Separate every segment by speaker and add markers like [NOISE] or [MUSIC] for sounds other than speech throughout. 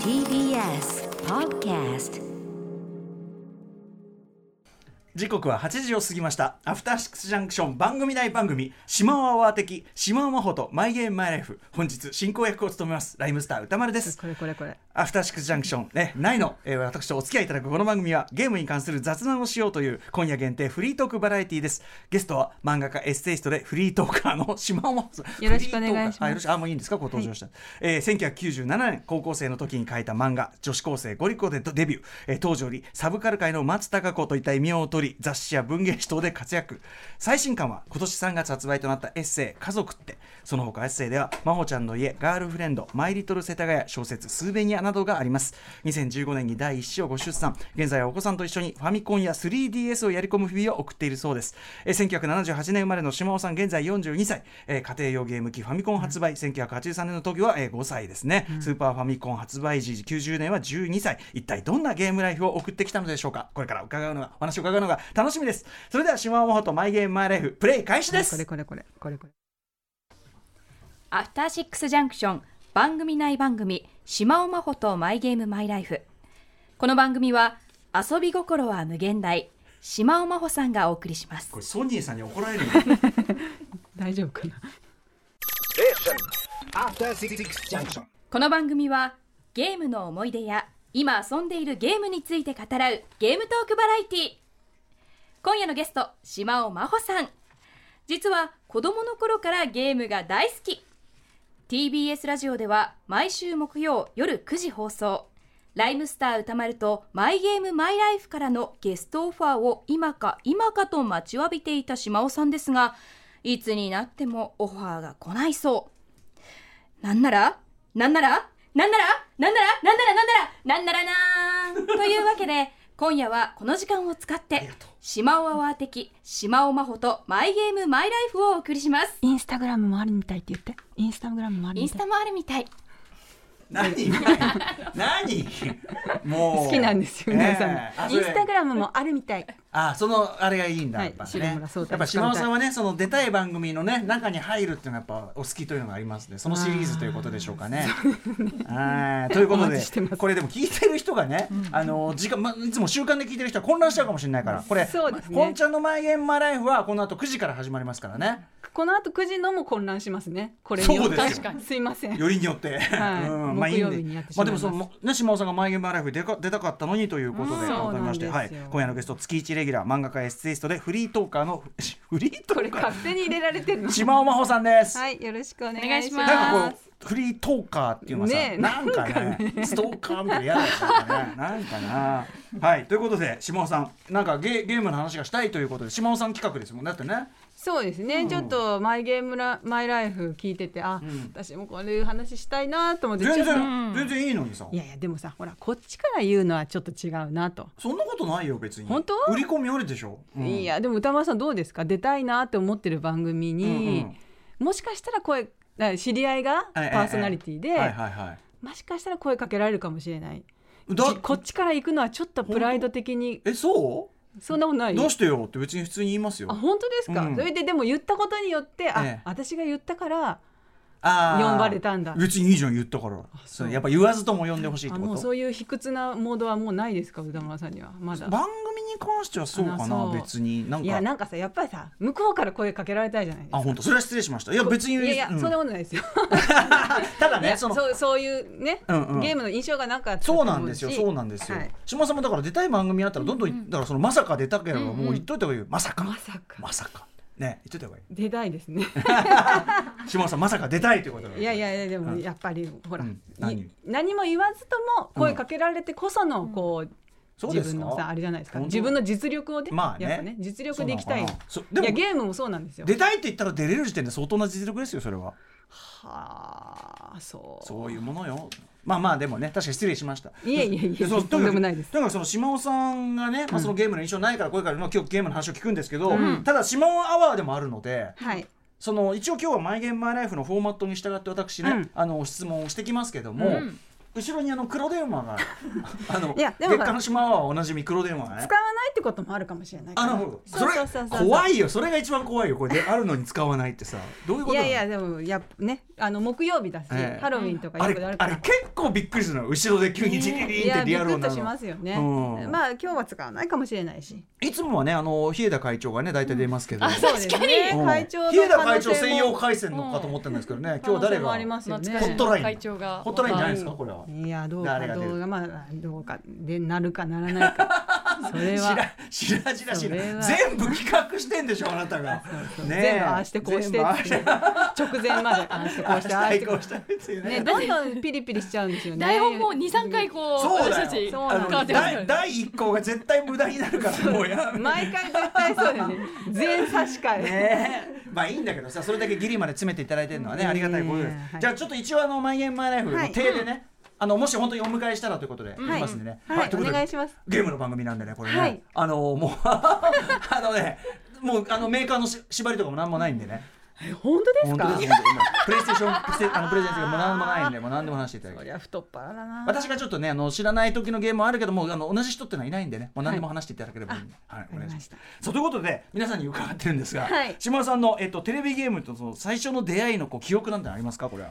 Speaker 1: TBS Podcast
Speaker 2: 時刻は8時を過ぎました。アフターシックスジャンクション番組内番組。島尾アワー的島尾真帆とマイゲームマイライフ。本日進行役を務めます。ライムスター歌丸です。
Speaker 3: これこれこれ。
Speaker 2: アフターシックスジャンクション。ねないの、えー私とお付き合いいただくこの番組はゲームに関する雑談をしようという今夜限定フリートークバラエティーです。ゲストは漫画家エッセイストでフリートーカーの島尾真帆さん。
Speaker 3: よろしくお願いします。
Speaker 2: あよろしくあもういいんですか？ご登場した、えー1997年高校生の時に書いた漫画女子高生ゴリコでデビュー、えー当時よりサブカル界の松たか子といった異名を取り雑誌や文芸誌等で活躍。最新刊は今年3月発売となったエッセイ「家族って」その他エッセイでは「真帆ちゃんの家」「ガールフレンド」「マイリトル世田谷」小説「スーベニア」などがあります。2015年に第1子をご出産。現在はお子さんと一緒にファミコンや 3DS をやり込む日々を送っているそうです。えー1978年生まれの島尾さん現在42歳、えー家庭用ゲーム機ファミコン発売、1983年の時は、えー5歳ですね、スーパーファミコン発売時90年は12歳。一体どんなゲームライフを送ってきたのでしょうか。これから伺うのがお話を伺うのが楽しみです。それでは島尾真帆とマイゲームマイライフプレイ開始です。
Speaker 3: これこれこれこれこれ。
Speaker 4: アフターシックスジャンクション番組内番組島尾真帆とマイゲームマイライフこの番組は遊び心は無限大島尾真帆さんがお送りします。
Speaker 2: これソニーさんに怒られるよ。[LAUGHS]
Speaker 3: 大丈夫かな
Speaker 5: ？After Six Junction.
Speaker 4: この番組はゲームの思い出や今遊んでいるゲームについて語らうゲームトークバラエティ今夜のゲスト島尾真帆さん。実は子供の頃からゲームが大好き。TBS ラジオでは毎週木曜夜9時放送。ライムスター歌丸とマイゲームマイライフからのゲストオファーを今か今かと待ちわびていた島尾さんですがいつになってもオファーが来ないそう。なんならなんならなんならなんならなんならなんならなんならなん。というわけで今夜はこの時間を使って島尾アワー的島尾真帆とマイゲームマイライフをお送りします。
Speaker 3: インスタグラムもあるみたいって言って。インスタグラムもあるみたい。
Speaker 4: インスタもあるみたい
Speaker 2: 何？[LAUGHS] 何？もう。
Speaker 3: 好きなんですよ皆さん、インスタグラムもあるみたい。
Speaker 2: あそのあれがいいんだ、
Speaker 3: はい
Speaker 2: やっぱね。やっぱ島尾さんはねその出たい番組のね中に入るっていうのがやっぱお好きというのがありますね。そのシリーズということでしょうかね。はい。ということ
Speaker 3: お
Speaker 2: でこれでも聞いてる人がね、あの時間、ま、いつも習慣で聞いてる人は混乱しちゃうかもしれないから。これ
Speaker 3: ね。
Speaker 2: 本ちゃんのマイゲームマイライフはこの後9時から始まりますからね。
Speaker 3: この後9時のも混乱しますね。これ
Speaker 2: そうですよ。
Speaker 3: 確かにすいません。
Speaker 2: よりによって、
Speaker 3: はい。
Speaker 2: うんまあいいんでまあでもそのね島尾さんがマイゲームマイライフ出か出たかったのにということで
Speaker 3: うん。
Speaker 2: 改めまして、はい。今夜のゲスト月一レギュラー漫画家エッセイストでフリートーカーの [LAUGHS] フリート
Speaker 3: これ
Speaker 2: ー。カー
Speaker 3: 勝手に入れられてるの。
Speaker 2: 島尾真帆さんです。
Speaker 3: はいよろしくお願いし
Speaker 4: ま
Speaker 3: ます。す
Speaker 2: なんかこうフリートーカーっていうのはさ、
Speaker 3: ねえ
Speaker 2: なんかねストーカーみたいな嫌だよね。[LAUGHS] なんかな。はい。ということで島尾さんなんかゲゲームの話がしたいということで島尾さん企画ですもんねだってね
Speaker 3: そうですね、ちょっとマイゲームラマイライフ聞いててあ、
Speaker 2: ん。
Speaker 3: 私もこういう話したいなと思って
Speaker 2: 全然全然いいのにさ。
Speaker 3: いやいやでもさほらこっちから言うのはちょっと違うなと、
Speaker 2: そんなことないよ別に。
Speaker 3: 本当？
Speaker 2: 売り込みあるでしょ、うん。
Speaker 3: いやでも歌丸さんどうですか？出たいなって思ってる番組に、もしかしたら声あ知り合いがパ
Speaker 2: ええ
Speaker 3: ーソナリティで、
Speaker 2: はいはいはい。
Speaker 3: もしかしたら声かけられるかもしれない。こっちから行くのはちょっとプライド的に
Speaker 2: えそ
Speaker 3: そんなことない
Speaker 2: うどうしてよって別に普通に言いますよ。
Speaker 3: あ本当ですか、
Speaker 2: うん。
Speaker 3: それででも言ったことによってあ、
Speaker 2: ええ。
Speaker 3: 私が言ったから呼ばれたんだ。
Speaker 2: 別にいいじゃん言ったから。それやっぱ言わずとも呼んでほしいって
Speaker 3: あ
Speaker 2: こと？
Speaker 3: もうそういう卑屈なモードはもうないですか歌丸さんにはまだ。
Speaker 2: 番組に関してはそうかな別に。なんか。
Speaker 3: いやなんかさやっぱりさ向こうから声かけられたいじゃないですか。
Speaker 2: あ本当それは失礼しました。いや別に。
Speaker 3: いやいや、
Speaker 2: うん。
Speaker 3: そんなことないですよ。[LAUGHS]
Speaker 2: ただねその。
Speaker 3: そうそういうね、
Speaker 2: うんうん。
Speaker 3: ゲームの印象がなんかあったと
Speaker 2: そう
Speaker 3: 思
Speaker 2: なんですよ
Speaker 3: し
Speaker 2: そうなんですよ、
Speaker 3: はい。
Speaker 2: 島さんもだから出たい番組あったらどんどん、だからそのまさか出たければもう言っといた方がいいよ。まさか。
Speaker 3: まさか。
Speaker 2: まさかね言っといた方がいい。
Speaker 3: 出たいですね。[LAUGHS]
Speaker 2: 島さんまさか出たいということで
Speaker 3: いやいやいやで
Speaker 2: うん。
Speaker 3: もやっぱりほら、
Speaker 2: 何？
Speaker 3: 何も言わずとも声かけられてこそのこう、自分のさあれじゃないですか？自分の実力をね,、
Speaker 2: まあね。
Speaker 3: やっぱね実力でいきたい。いやゲームもそうなんですよ。
Speaker 2: 出たいって言ったら出れる時点で相当な実力ですよそれは。
Speaker 3: はあそう。
Speaker 2: そういうものよまあまあでもね確かに失礼しました。
Speaker 3: いえいえいえとんでもないです。
Speaker 2: だからその島尾さんがね、まあ、そのゲームの印象ないからこれから、まあ、今日ゲームの話を聞くんですけど、
Speaker 3: うん。
Speaker 2: ただ島尾アワーでもあるので
Speaker 3: はい。
Speaker 2: その一応今日は「マイ・ゲーム・マイ・ライフ」のフォーマットに従って私ね、
Speaker 3: うん。
Speaker 2: あの質問をしてきますけども、
Speaker 3: うん
Speaker 2: 後ろにあの黒電話が。[LAUGHS] あの
Speaker 3: いやでも
Speaker 2: 月下の島はおなじみ黒電話がね。
Speaker 3: 使わないってこともあるかもしれない。から
Speaker 2: あなるほど。
Speaker 3: そ
Speaker 2: れ怖いよ。それが一番怖いよ。これであるのに使わないってさ。どういうこと
Speaker 3: いやいやでもやっぱねあの木曜日だし、
Speaker 2: ええ。
Speaker 3: ハロウィンとか
Speaker 2: あ
Speaker 3: よくあるから。
Speaker 2: れあれ結構びっくりするの。後ろで急にジリリンって
Speaker 3: いやびっく
Speaker 2: リアルなの
Speaker 3: りとしますよね、
Speaker 2: うん。
Speaker 3: まあ今日は使わないかもしれないし。
Speaker 2: いつもはねあの日枝会長がね大体出ますけど、
Speaker 3: そうですね。
Speaker 2: うん。
Speaker 3: 会長の
Speaker 2: 日枝会長専用回線のかと思ってるんですけどね、今日誰が
Speaker 3: 可能性もありますよね。
Speaker 2: ホットライン。
Speaker 4: 会長が。
Speaker 2: ホットラインじゃないですかこれは。
Speaker 3: いやどうかどうかまあどうかでなるかならないか。[LAUGHS] それは
Speaker 2: しらしらしら全部企画してんでしょあなたが。[LAUGHS] ねえ。
Speaker 3: 全部ああしてこうして直前までああしてこうしてああしてこうし
Speaker 2: て。て
Speaker 3: ねどんどんピリピリしちゃうんですよね。
Speaker 4: 台本も23回こう
Speaker 2: そうだよ。第第一項が絶対無駄になるからもうやめ
Speaker 3: 毎回絶対そうだよね。全差し替え。
Speaker 2: ねえ。まあいいんだけどさそれだけギリまで詰めていただいてるのはねありがたいことです、
Speaker 3: はい。
Speaker 2: じゃあちょっと一応あの「マイゲームマイライフ」の
Speaker 3: はい。
Speaker 2: 手でね、あのもし本当にお迎えしたらということで言いますんでね、
Speaker 3: はい。お願いします。
Speaker 2: ゲームの番組なんでねこれね、
Speaker 3: はい。
Speaker 2: あのもう [LAUGHS] あのねもうあのメーカーのし縛りとかもなんもないんでね。
Speaker 3: 本当です
Speaker 2: 本
Speaker 3: か？
Speaker 2: す本当ですプレイステーションプレゼあのプレゼントがもうなんもないんでもう何でも話していただき
Speaker 3: そりゃ太っ腹だな。
Speaker 2: 私がちょっとねあの知らない時のゲームもあるけどもあの同じ人ってのはいないんでね。もう何でも話していただければいいんで、はいお願いします。そうということで皆さんに伺ってるんですが、
Speaker 3: はい。
Speaker 2: 島田さんの、えっと、テレビゲームとその最初の出会いのこう記憶なんてありますか？これは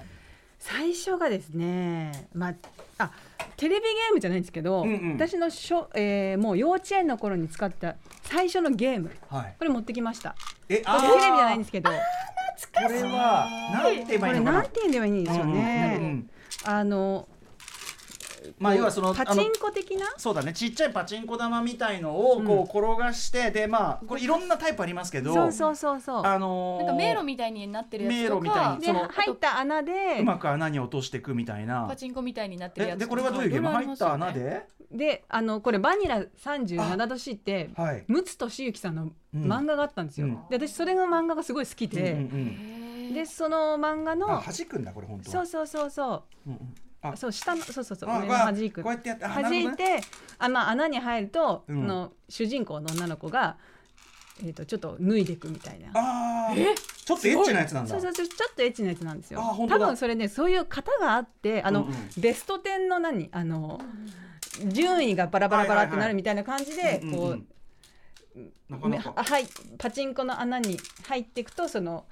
Speaker 3: 最初がですねまああテレビゲームじゃないんですけど、
Speaker 2: うんうん。
Speaker 3: 私のしょ、えーもう幼稚園の頃に使った最初のゲーム。
Speaker 2: はい。
Speaker 3: これ持ってきました。
Speaker 2: え
Speaker 3: これテレビじゃないんですけど。
Speaker 2: これはなんて言えば
Speaker 3: これ
Speaker 2: いいのかな。
Speaker 3: なんて言うんではいいんでしょうね、
Speaker 2: うんうんうん。
Speaker 3: あの
Speaker 2: まあ要はその
Speaker 3: パチンコ的な？
Speaker 2: そうだね。ちっちゃいパチンコ玉みたいのをこう転がして、でまあこれいろんなタイプありますけど
Speaker 3: そうそうそうそう。
Speaker 2: あのー
Speaker 4: なんか迷路みたいになってるやつと
Speaker 2: 迷路みたい
Speaker 4: か
Speaker 3: で
Speaker 2: に
Speaker 3: 入った穴で
Speaker 2: うまく穴に落としていくみたいな。
Speaker 4: パチンコみたいになってるやつ
Speaker 2: えでこれはどういうゲーム？入った穴で？
Speaker 3: であのこれバニラ37度 C って
Speaker 2: はい。
Speaker 3: 陸奥俊之さんの
Speaker 2: うん
Speaker 3: 漫画があったんですよ、
Speaker 2: うん。
Speaker 3: で私それの漫画がすごい好きで、
Speaker 2: うんうん
Speaker 3: でその漫画
Speaker 2: うん、
Speaker 3: の
Speaker 2: あ弾くんだこれ本当は。
Speaker 3: そうそうそうそ
Speaker 2: う。んうん。あ
Speaker 3: うそう下のそうそうそう上の
Speaker 2: あわ
Speaker 3: 弾く。
Speaker 2: こうやってやってあ
Speaker 3: 弾いてあ、まあ、穴に入ると、
Speaker 2: う
Speaker 3: の主人公の女の子が、えー、とちょっと脱いでいくみたいな。
Speaker 2: あー。ちょっとエッチなやつなんだ。
Speaker 3: そうそうそうちょっとエッチなやつなんですよ。多分それねそういう型があってあの、
Speaker 2: うんうん。
Speaker 3: ベスト10の何？あの順位がバラバラバラってなるみたいな感じでこうはいパチンコの穴に入っていくとその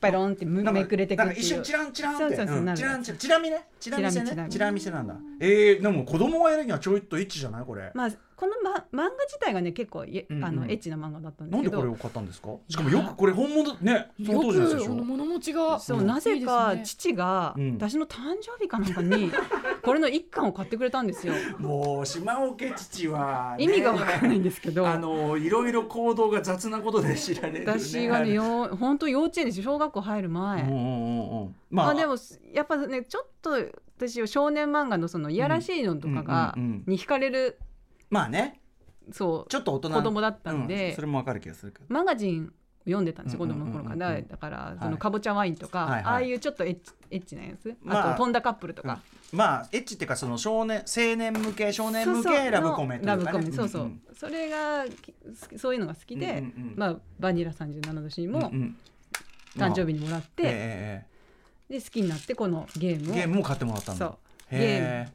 Speaker 3: バロンってめくれてく
Speaker 2: なん
Speaker 3: っていう。
Speaker 2: か一瞬チランチランって。チランチラン。チラ見ね。チラ見せ
Speaker 3: チラ見
Speaker 2: ねチラ見せなんだえー、でも子供がやるにはちょいとエッチじゃない？これ。
Speaker 3: まあこの、ま、漫画自体がね結構い
Speaker 2: うんうん。
Speaker 3: あのエッチな漫画だったんですけど。
Speaker 2: なんでこれを買ったんですか？しかもよくこれ本物ねその当時のやつでしょ
Speaker 4: よく物持ちが
Speaker 3: そう、
Speaker 2: うん。
Speaker 3: なぜか父が
Speaker 2: うん。
Speaker 3: 私の誕生日かなんかに [LAUGHS] これの一巻を買ってくれたんですよ。
Speaker 2: もう島岡父は、ね、
Speaker 3: 意味がわからないんですけど。
Speaker 2: あのいろいろ行動が雑なことで知られる、ね、
Speaker 3: 私はねよ本当幼稚園ですよ小学校入る前、
Speaker 2: うんうんうんうん。まあ。
Speaker 3: まあでもやっぱねちょっと私は少年漫画のそのいやらしいのとかが、に惹かれる
Speaker 2: まあね。
Speaker 3: そう。
Speaker 2: ちょっと大人。
Speaker 3: 子供だったんで。
Speaker 2: うんそれもわかる気がするけど。
Speaker 3: マガジン読んでたんですよ子
Speaker 2: うんうんうんうん
Speaker 3: 供の頃から、だから
Speaker 2: はい。
Speaker 3: そのかぼちゃワインとか、
Speaker 2: はいはい。
Speaker 3: ああいうちょっとエッチエッチなやつ、
Speaker 2: まあ
Speaker 3: あと飛んだカップルとか、
Speaker 2: まあエッチっていうかその少年青年向け少年向けラブコメとか、ね、
Speaker 3: ラブコメ。そうそう、
Speaker 2: んん。
Speaker 3: それがそういうのが好きで、
Speaker 2: うんうんうん。
Speaker 3: まあバニラ37度 C も
Speaker 2: うんうん。
Speaker 3: 誕生日にもらって、
Speaker 2: ええ。
Speaker 3: で好きになってこのゲームを。
Speaker 2: ゲームも買ってもらったんだ。
Speaker 3: そう
Speaker 2: へえ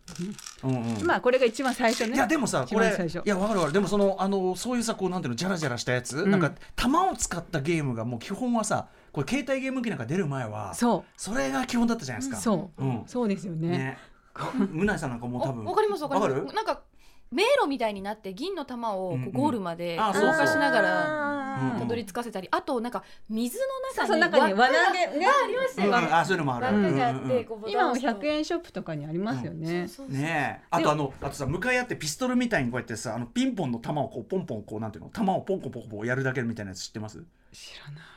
Speaker 2: うんうん。
Speaker 3: まあこれが一番最初ね。
Speaker 2: いやでもさ
Speaker 3: 一
Speaker 2: これ
Speaker 3: 番最初。
Speaker 2: いやわかるわかる。でもそのあのそういうさこうなんていうのジャラジャラしたやつ、
Speaker 3: うん。
Speaker 2: なんか弾を使ったゲームがもう基本はさこれ携帯ゲーム機なんか出る前は
Speaker 3: そ
Speaker 2: それが基本だったじゃないですか。
Speaker 3: うそう、
Speaker 2: うん。
Speaker 3: そうですよね。
Speaker 2: ね。うなえさんなんかもう多分
Speaker 4: おわかりますわかりま
Speaker 2: わかる？
Speaker 4: すなんか迷路みたいになって銀の玉をこ
Speaker 2: う
Speaker 4: ゴールまで動かしながら
Speaker 2: うん
Speaker 4: たどり着かせたりあとなんか水の中に
Speaker 3: 中に輪投げね。
Speaker 4: ありました
Speaker 2: うんうん。
Speaker 4: よね
Speaker 2: あそういうのもある。
Speaker 4: 輪っかがあっ
Speaker 2: う
Speaker 3: 今も
Speaker 4: ンを押すと。
Speaker 3: 100円ショップとかにありますよね、
Speaker 4: そうそう
Speaker 2: ねえ。あとあのあとさ向かい合ってピストルみたいにこうやってさあのピンポンの弾をこうポンポンこうなんていうの弾をポンポンポンポンやるだけみたいなやつ知ってます？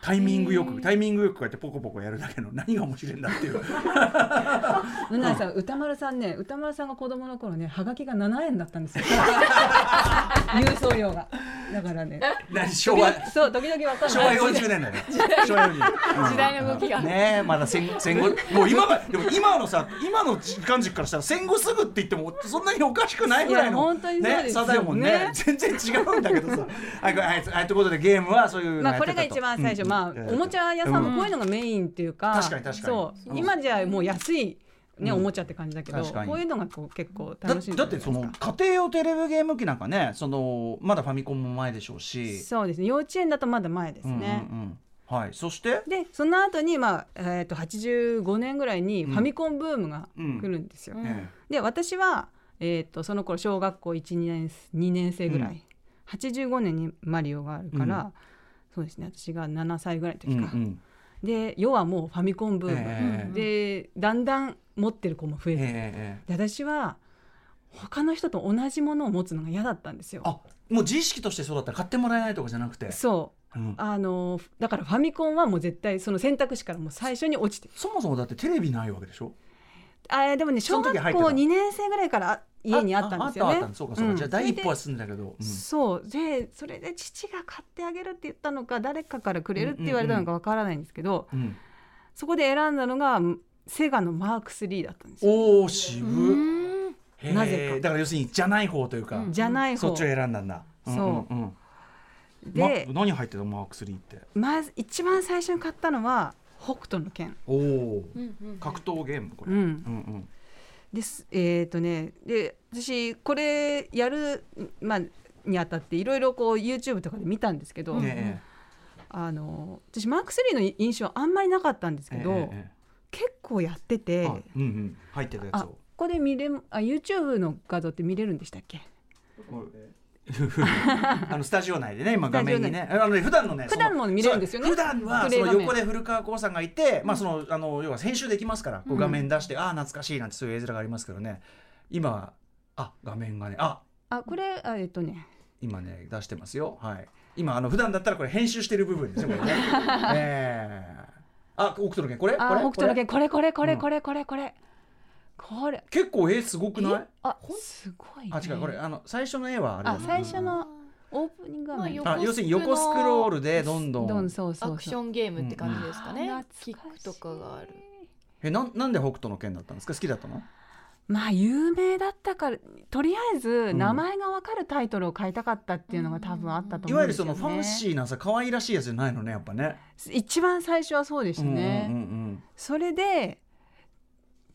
Speaker 2: タイミングよくタイミングよくこうやってポコポコやるだけの何が面白いんだっていう。[LAUGHS]
Speaker 3: うなえさん歌丸さんね歌丸さんが子供の頃ねはがきが7円だったんですよ。[LAUGHS] 郵送料がだからね。
Speaker 2: 何昭和。[LAUGHS]
Speaker 3: そう時々わかん
Speaker 2: 昭和
Speaker 3: ない
Speaker 2: 40年 [LAUGHS] 代ね昭和40年
Speaker 4: 時代の動きが。
Speaker 2: ねえまだ戦戦後。もう今がでも今のさ今の時間軸からしたら戦後すぐって言ってもそんなにおかしくないぐらいの
Speaker 3: 本当に
Speaker 2: ね差だもんね。
Speaker 3: ね
Speaker 2: 全然違うんだけどさ。[LAUGHS] はいはいはいということでゲームはそういうの
Speaker 3: まあこれが一番最初、
Speaker 2: うん
Speaker 3: まあ
Speaker 2: うん
Speaker 3: おもちゃ屋さんもこういうのがメインっていうか、
Speaker 2: 確かに確かに。
Speaker 3: そう。
Speaker 2: うん
Speaker 3: 今じゃもう安いね、
Speaker 2: うん。
Speaker 3: おもちゃって感じだけどこういうのがこう結構
Speaker 2: だ
Speaker 3: 楽しい
Speaker 2: だってその家庭用テレビゲーム機なんかねそのまだファミコンも前でしょうし。
Speaker 3: そうですね。幼稚園だとまだ前ですね、
Speaker 2: うんうんうん。はい。そして？
Speaker 3: でその後にまあ、えー、と85年ぐらいにファミコンブームが来るんですよ、
Speaker 4: うん。
Speaker 2: え
Speaker 3: で私は、えー、とその頃小学校12年2年生ぐらい、85年にマリオがあるから、
Speaker 2: うん。
Speaker 3: そうですね。私が7歳ぐらいの
Speaker 2: え
Speaker 3: 時か、
Speaker 2: うんうん。
Speaker 3: で要はもうファミコンブーム、
Speaker 2: ええ。
Speaker 3: でだんだん持ってる子も増えて、
Speaker 2: ええ
Speaker 3: で私は他の人と同じものを持つのが嫌だったんですよ。
Speaker 2: あもう自意識としてそうだったら買ってもらえないとかじゃなくて。
Speaker 3: そう。
Speaker 2: うん。
Speaker 3: あのだからファミコンはもう絶対その選択肢からもう最初に落ちて。
Speaker 2: そもそもだってテレビないわけでしょ？
Speaker 3: あでもね
Speaker 2: そ
Speaker 3: 小学校
Speaker 2: の時入ってた
Speaker 3: 2年生ぐらいからあ家にあったんですよね。
Speaker 2: ああったあったそうかそうか、
Speaker 3: ん。
Speaker 2: じゃあ第一歩は進んだけど、
Speaker 3: でそう。でそれで父が買ってあげるって言ったのか誰かからくれるって言われたのかわからないんですけど、
Speaker 2: うんうん。
Speaker 3: そこで選んだのがセガのマーク3だったんですよ。
Speaker 2: おお渋
Speaker 3: なぜか。
Speaker 2: だから要するにじゃない方というか、
Speaker 4: うん
Speaker 3: じゃない方。
Speaker 2: そっちを選んだんだ。
Speaker 3: そう。ん
Speaker 2: んうん。
Speaker 3: で、
Speaker 2: ま、何入ってたマーク3って？
Speaker 3: まず一番最初に買ったのは北斗の拳。
Speaker 2: おお
Speaker 4: うんうん。
Speaker 2: 格闘ゲームこれ、
Speaker 3: うん。
Speaker 2: うんうん。
Speaker 3: です。えっ、とねで私これやる、まあ、にあたっていろいろこう YouTube とかで見たんですけど、
Speaker 2: え
Speaker 3: あの私マーク3の印象あんまりなかったんです
Speaker 2: え
Speaker 3: けど、
Speaker 2: えええ
Speaker 3: 結構やって
Speaker 2: え
Speaker 3: て
Speaker 2: うんうん。入ってたやつ
Speaker 3: あ
Speaker 2: を
Speaker 3: ここで見れあ YouTube の画像って見れるんでしたっけ？[LAUGHS]
Speaker 2: あのスタジオ内でね今画面にね。あのね普段のね
Speaker 3: 普段も見れるんですよね。
Speaker 2: 普段はその横で古川光さんがいて、まあそのあの要は編集できますから、こう画面出して、ああ懐かしいなんてそういう絵面がありますけどね。今はあ画面がねあ。
Speaker 3: あこれあえっ、とね。
Speaker 2: 今ね出してますよ。はい。今あの普段だったらこれ編集してる部分ですねこれね。[LAUGHS] ええあ北斗の拳これ？これ？
Speaker 3: あ北斗の拳これ？これこれ
Speaker 2: うん。
Speaker 3: これこれこれ。これ。
Speaker 2: 結構絵すごくない？
Speaker 3: あすごい、ね、
Speaker 2: あ違うこれ。あの最初の絵はあれだ
Speaker 3: あ最初のオープニング画面、
Speaker 4: まあ
Speaker 2: あ要するに横スクロールでどんどん。
Speaker 3: どんそうそうそう。
Speaker 4: アクションゲームって感じですかね、
Speaker 3: うん。
Speaker 4: キックとかがある。
Speaker 2: えなんなんで北斗の拳だったんですか？好きだったの？
Speaker 3: まあ有名だったからとりあえず
Speaker 2: ん。
Speaker 3: 名前がわかるタイトルを買いたかったっていうのが多分あったと
Speaker 2: いわゆる
Speaker 3: 思うんですよ、ね、
Speaker 2: そのファンシーなさ可愛らしいやつじゃないのねやっぱね。
Speaker 3: 一番最初はそうでしたね、
Speaker 2: うんうんうん
Speaker 3: それで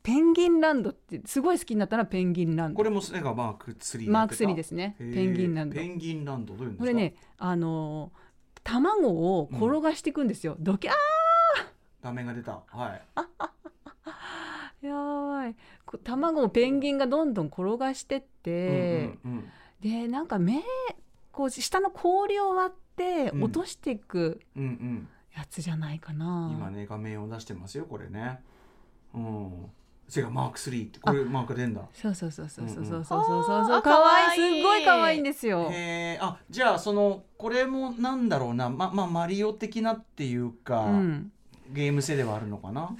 Speaker 3: ペンギンランドってすごい好きになったのはペンギンランド。
Speaker 2: これも絵がマーク3
Speaker 3: マーク3ですすね
Speaker 2: ペ
Speaker 3: ペンギンランド。
Speaker 2: ペンギンランドどういうんですか？
Speaker 3: これねあのー卵を転がしていくんですよ、ドキャ
Speaker 2: 画面が出た。はい。
Speaker 3: ーやばい。こ卵をペンギンがどんどん転がしてって、
Speaker 2: うんうん
Speaker 3: でなんか目こう下の氷を割って
Speaker 2: うん。
Speaker 3: 落としていく
Speaker 2: うんうん。
Speaker 3: やつじゃないか
Speaker 2: う
Speaker 3: な、
Speaker 2: ん今ね画面を出してますよこれね。うん。それがマーク3って。これマーク出んだ。
Speaker 3: そうそうそうそうそうそう
Speaker 2: うんうん
Speaker 3: そうそう。そうそうかわいい。すっごいかわいいんですよ。
Speaker 2: へえあじゃあそのこれもなんだろうな。ままあマリオ的なっていうか、
Speaker 3: うん。
Speaker 2: ゲーム性ではあるのかな？